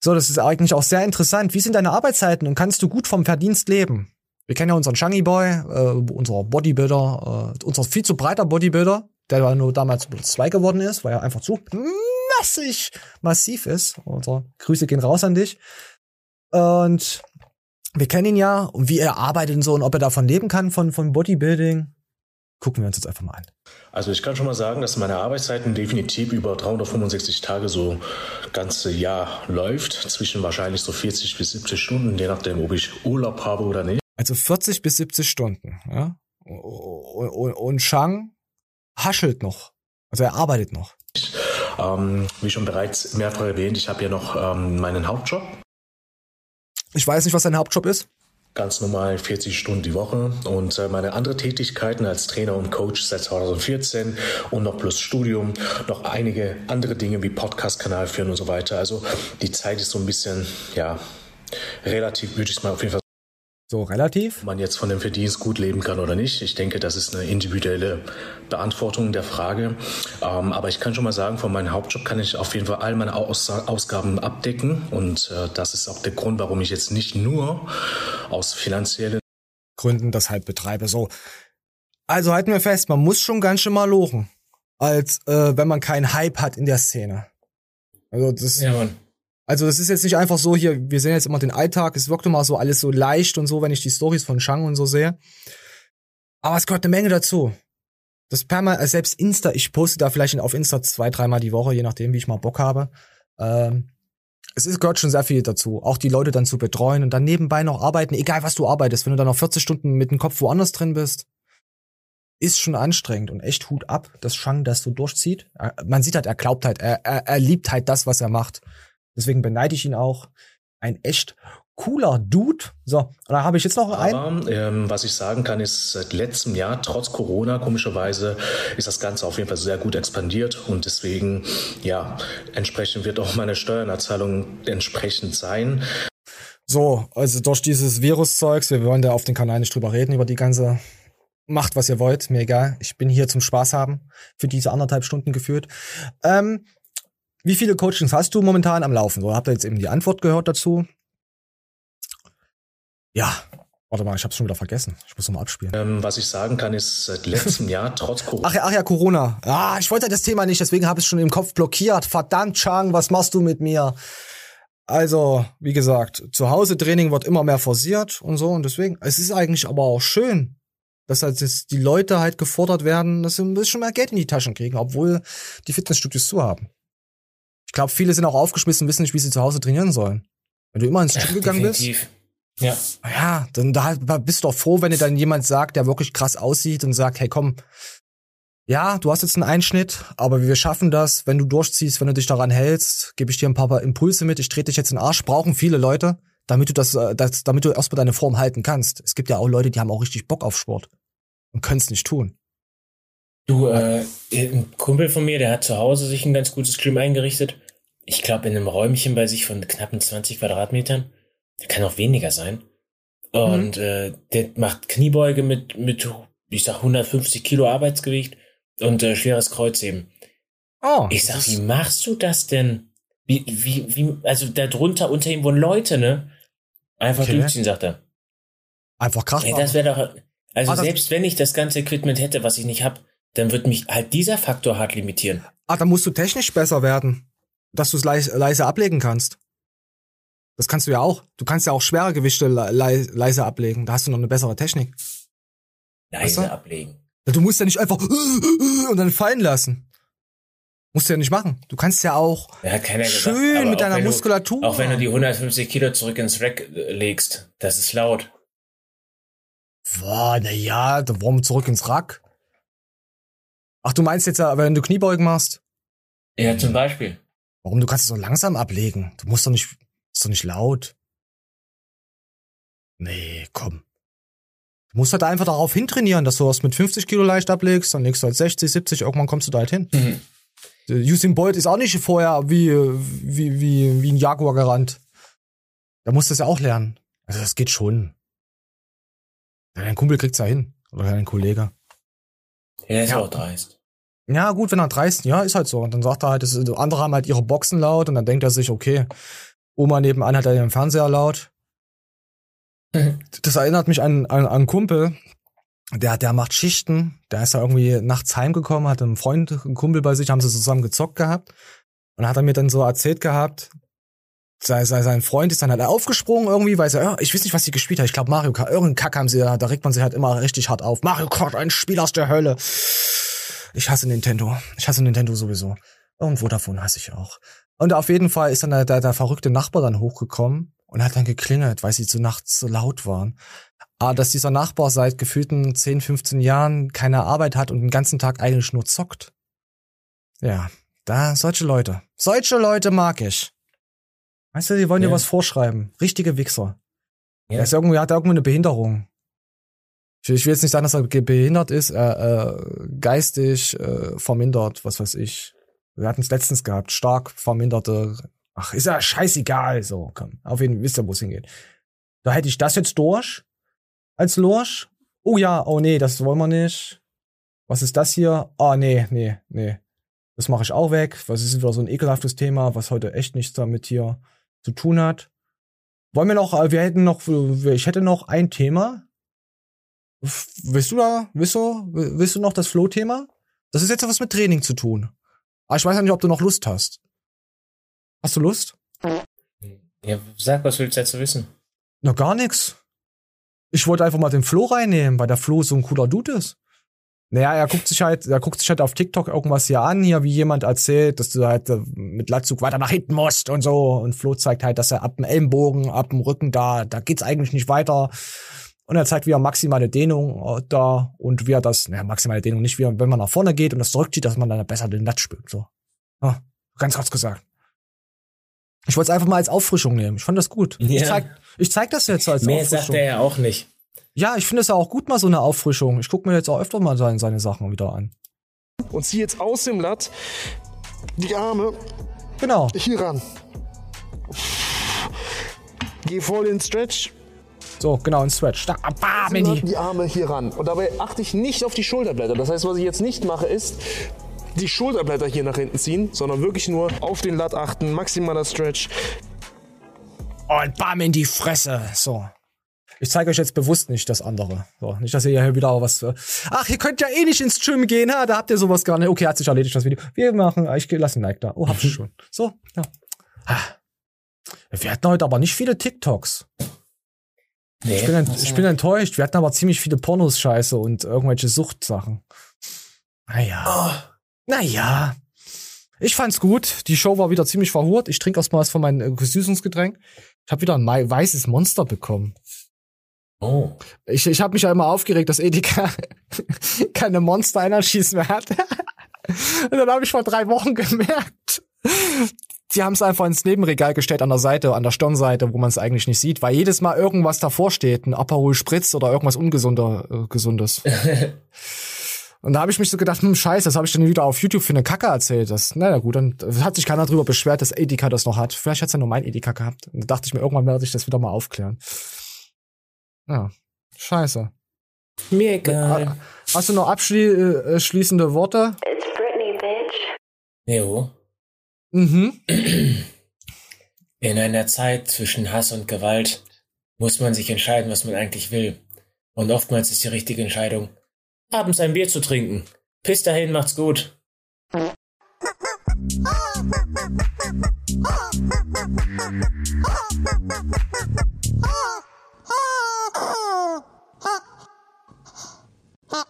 So, das ist eigentlich auch sehr interessant. Wie sind deine Arbeitszeiten und kannst du gut vom Verdienst leben? Wir kennen ja unseren Shangi Boy, äh, unser Bodybuilder, äh, unser viel zu breiter Bodybuilder, der nur damals Platz 2 geworden ist, weil er einfach zu massig massiv ist. Unser Grüße gehen raus an dich. Und wir kennen ihn ja und wie er arbeitet und so und ob er davon leben kann von, von Bodybuilding. Gucken wir uns jetzt einfach mal an. Also ich kann schon mal sagen, dass meine Arbeitszeiten definitiv über 365 Tage so ganze Jahr läuft. Zwischen wahrscheinlich so 40 bis 70 Stunden, je nachdem, ob ich Urlaub habe oder nicht. Also 40 bis 70 Stunden, ja. Und, Shang haschelt noch. Also er arbeitet noch. Ähm, wie schon bereits mehrfach erwähnt, ich habe ja noch ähm, meinen Hauptjob. Ich weiß nicht, was sein Hauptjob ist. Ganz normal 40 Stunden die Woche und äh, meine andere Tätigkeiten als Trainer und Coach seit 2014 und noch plus Studium, noch einige andere Dinge wie Podcast-Kanal führen und so weiter. Also die Zeit ist so ein bisschen, ja, relativ, würde ich es mal auf jeden Fall So relativ. Ob man jetzt von dem Verdienst gut leben kann oder nicht. Ich denke, das ist eine individuelle Beantwortung der Frage. Ähm, aber ich kann schon mal sagen, von meinem Hauptjob kann ich auf jeden Fall all meine Aus Ausgaben abdecken. Und äh, das ist auch der Grund, warum ich jetzt nicht nur aus finanziellen Gründen das halt betreibe. So. Also halten wir fest, man muss schon ganz schön mal lochen. Als äh, wenn man keinen Hype hat in der Szene. Also das. Ja, Mann. Also das ist jetzt nicht einfach so hier, wir sehen jetzt immer den Alltag, es wirkt immer so alles so leicht und so, wenn ich die Stories von Shang und so sehe. Aber es gehört eine Menge dazu. Das perma, also selbst Insta, ich poste da vielleicht auf Insta zwei, dreimal die Woche, je nachdem, wie ich mal Bock habe. Ähm, es ist, gehört schon sehr viel dazu. Auch die Leute dann zu betreuen und dann nebenbei noch arbeiten, egal was du arbeitest, wenn du dann noch 40 Stunden mit dem Kopf woanders drin bist, ist schon anstrengend und echt Hut ab, dass Shang das so durchzieht. Er- Man sieht halt, er glaubt halt, er, er, er liebt halt das, was er macht. Deswegen beneide ich ihn auch. Ein echt cooler Dude. So, und da habe ich jetzt noch einen. Aber ähm, was ich sagen kann, ist, seit letztem Jahr, trotz Corona, komischerweise, ist das Ganze auf jeden Fall sehr gut expandiert und deswegen, ja, entsprechend wird auch meine Steuernerzahlung entsprechend sein. So, also durch dieses Viruszeugs, wir wollen da auf den Kanal nicht drüber reden, über die ganze macht, was ihr wollt, mir egal. Ich bin hier zum Spaß haben, für diese anderthalb Stunden geführt. Ähm, wie viele Coachings hast du momentan am Laufen? So, habt ihr jetzt eben die Antwort gehört dazu? Ja. Warte mal, ich hab's schon wieder vergessen. Ich muss nochmal abspielen. Ähm, was ich sagen kann, ist seit letztem (laughs) Jahr trotz Corona. Ach ja, ach ja, Corona. Ah, ich wollte das Thema nicht, deswegen habe ich es schon im Kopf blockiert. Verdammt, Chang, was machst du mit mir? Also, wie gesagt, zu Hause Training wird immer mehr forciert und so und deswegen, es ist eigentlich aber auch schön, dass halt jetzt die Leute halt gefordert werden, dass sie ein bisschen mehr Geld in die Taschen kriegen, obwohl die Fitnessstudios zu haben. Ich glaube, viele sind auch aufgeschmissen, wissen nicht, wie sie zu Hause trainieren sollen. Wenn du immer ins Gym gegangen definitiv. bist, Ja. ja, dann da bist du doch froh, wenn dir dann jemand sagt, der wirklich krass aussieht und sagt, hey komm, ja, du hast jetzt einen Einschnitt, aber wir schaffen das, wenn du durchziehst, wenn du dich daran hältst, gebe ich dir ein paar Impulse mit, ich trete dich jetzt in den Arsch, brauchen viele Leute, damit du das, äh, das damit du erstmal deine Form halten kannst. Es gibt ja auch Leute, die haben auch richtig Bock auf Sport und können es nicht tun. Du, äh, ein Kumpel von mir, der hat zu Hause sich ein ganz gutes Gym eingerichtet. Ich glaube, in einem Räumchen bei sich von knappen 20 Quadratmetern. Der kann auch weniger sein. Und äh, der macht Kniebeuge mit, mit, ich sag, 150 Kilo Arbeitsgewicht und äh, schweres Kreuzheben. Oh, ich sag, wie machst du das denn? Wie, wie, wie, also da drunter unter ihm wohnen Leute, ne? Einfach Okay. durchziehen, sagt er. Einfach krass. Ey, das wäre doch. Also Ah, selbst wenn ich das ganze Equipment hätte, was ich nicht hab, dann wird mich halt dieser Faktor hart limitieren. Ah, dann musst du technisch besser werden, dass du es leise, leise ablegen kannst. Das kannst du ja auch. Du kannst ja auch schwere Gewichte le le leise ablegen. Da hast du noch eine bessere Technik. Leise Weißt du? ablegen. Du musst ja nicht einfach (laughs) und dann fallen lassen. Musst du ja nicht machen. Du kannst ja auch Ja, gesagt. schön aber mit deiner du- Muskulatur. Auch wenn du die 150 Kilo zurück ins Rack äh, legst, das ist laut. Boah, na ja, dann warum zurück ins Rack? Ach, du meinst jetzt, äh, wenn du Kniebeugen machst? Ja, zum Beispiel. Warum? Du kannst es so langsam ablegen. Du musst doch nicht, ist doch nicht laut. Nee, komm. Du musst halt einfach darauf hintrainieren, dass du was mit 50 Kilo leicht ablegst, dann legst du halt 60, 70, irgendwann kommst du da halt hin. Mhm. Der Usain Bolt ist auch nicht vorher wie, wie, wie, wie ein Jaguar gerannt. Da musst du es ja auch lernen. Also das geht schon. Dein Kumpel kriegt's ja hin. Oder dein Kollege. Ja, ist Ja. auch dreist. Ja, gut, wenn er dreist, ja, ist halt so. Und dann sagt er halt, das andere haben halt ihre Boxen laut und dann denkt er sich, okay, Oma nebenan hat halt den Fernseher laut. (laughs) Das erinnert mich an, an, an einen Kumpel, der, der macht Schichten, der ist da irgendwie nachts heimgekommen, hat einen Freund, einen Kumpel bei sich, haben sie zusammen gezockt gehabt. Und hat er mir dann so erzählt gehabt, sein, sein, sein Freund ist dann halt aufgesprungen irgendwie, weil sie, ja, ich weiß nicht, was sie gespielt hat. Ich glaube Mario Kart, irgendeinen Kack haben sie, da regt man sich halt immer richtig hart auf. Mario Kart, ein Spiel aus der Hölle. Ich hasse Nintendo. Ich hasse Nintendo sowieso. Irgendwo davon hasse ich auch. Und auf jeden Fall ist dann der, der, der verrückte Nachbar dann hochgekommen und hat dann geklingelt, weil sie zu nachts so laut waren. Aber dass dieser Nachbar seit gefühlten 10, 15 Jahren keine Arbeit hat und den ganzen Tag eigentlich nur zockt. Ja, da, solche Leute. Solche Leute mag ich. Weißt du, die wollen dir Ja. was vorschreiben. Richtige Wichser. Ja. Er ist irgendwie, hat irgendwie eine Behinderung. Ich, ich will jetzt nicht sagen, dass er behindert ist, äh, äh, geistig äh, vermindert, was weiß ich. Wir hatten es letztens gehabt, stark verminderte. Ach, ist ja scheißegal. So, komm. Auf jeden Fall wisst ihr, wo es hingeht. Da hätte ich das jetzt durch als Lorsch. Oh ja, oh nee, das wollen wir nicht. Was ist das hier? Ah, nee, nee, nee. Das mache ich auch weg. Was ist wieder so ein ekelhaftes Thema, was heute echt nichts damit hier zu tun hat. Wollen wir noch, äh, wir hätten noch, ich hätte noch ein Thema. Willst du da, willst du, willst du noch das Flow-Thema? Das ist jetzt was mit Training zu tun. Aber ich weiß ja nicht, ob du noch Lust hast. Hast du Lust? Ja, sag, was willst du dazu wissen? Na, gar nix. Ich wollte einfach mal den Flo reinnehmen, weil der Flo so ein cooler Dude ist. Naja, er guckt sich halt, er guckt sich halt auf TikTok irgendwas hier an, hier, wie jemand erzählt, dass du halt äh, mit Latzug weiter nach hinten musst und so. Und Flo zeigt halt, dass er ab dem Ellenbogen, ab dem Rücken da, da geht's eigentlich nicht weiter. Und er zeigt, wie er maximale Dehnung äh, da und wie er das, naja, maximale Dehnung nicht, wie er, wenn man nach vorne geht und das zurückzieht, dass man dann besser den Latz spürt, so. Ja, ganz kurz gesagt. Ich wollte es einfach mal als Auffrischung nehmen. Ich fand das gut. Ich, Ja. zeig, ich zeig das jetzt als Mehr Auffrischung. sagt er ja auch nicht. Ja, ich finde es ja auch gut, mal so eine Auffrischung. Ich gucke mir jetzt auch öfter mal seine, seine Sachen wieder an. Und zieh jetzt aus dem Latt die Arme genau. hier ran. Geh voll in den Stretch. So, genau, ein Stretch. Da, bam, in die. die Arme hier ran. Und dabei achte ich nicht auf die Schulterblätter. Das heißt, was ich jetzt nicht mache, ist die Schulterblätter hier nach hinten ziehen, sondern wirklich nur auf den Latt achten, maximaler Stretch. Und bam in die Fresse. So. Ich zeige euch jetzt bewusst nicht das andere. So, nicht, dass ihr hier wieder auch was. äh, Ach, ihr könnt ja eh nicht ins Gym gehen, ha? Da habt ihr sowas gar nicht. Okay, hat sich erledigt das Video. Wir machen. Ich lasse ein Like da. Oh, hab ich schon. So, ja. Wir hatten heute aber nicht viele TikToks. Nee, ich, bin ent, ich bin enttäuscht. Wir hatten aber ziemlich viele Pornos-Scheiße und irgendwelche Suchtsachen. Naja. Naja. Ich fand's gut. Die Show war wieder ziemlich verhurt. Ich trinke erstmal was von meinem äh, Süßungsgetränk. Ich habe wieder ein weißes Monster bekommen. Oh. Ich, ich habe mich ja immer aufgeregt, dass Edeka (laughs) keine Monster Energies mehr hat. Und dann habe ich vor drei Wochen gemerkt, sie haben es einfach ins Nebenregal gestellt an der Seite, an der Stirnseite, wo man es eigentlich nicht sieht, weil jedes Mal irgendwas davor steht, ein Aperol Spritz oder irgendwas ungesunder, äh, gesundes. (laughs) Und da habe ich mich so gedacht, hm, scheiße, das habe ich dann wieder auf YouTube für eine Kacke erzählt. Das, naja gut, dann hat sich keiner drüber beschwert, dass Edeka das noch hat. Vielleicht hat's ja nur mein Edeka gehabt. Und da dachte ich mir, irgendwann werde ich das wieder mal aufklären. Ja, scheiße. Mir egal. Ah, Hast du noch abschließende Worte? It's Britney, bitch. Jo. Mhm. In einer Zeit zwischen Hass und Gewalt muss man sich entscheiden, was man eigentlich will. Und oftmals ist die richtige Entscheidung, abends ein Bier zu trinken. Bis dahin, macht's gut. (laughs) はあ、はあ、はあ。はあ。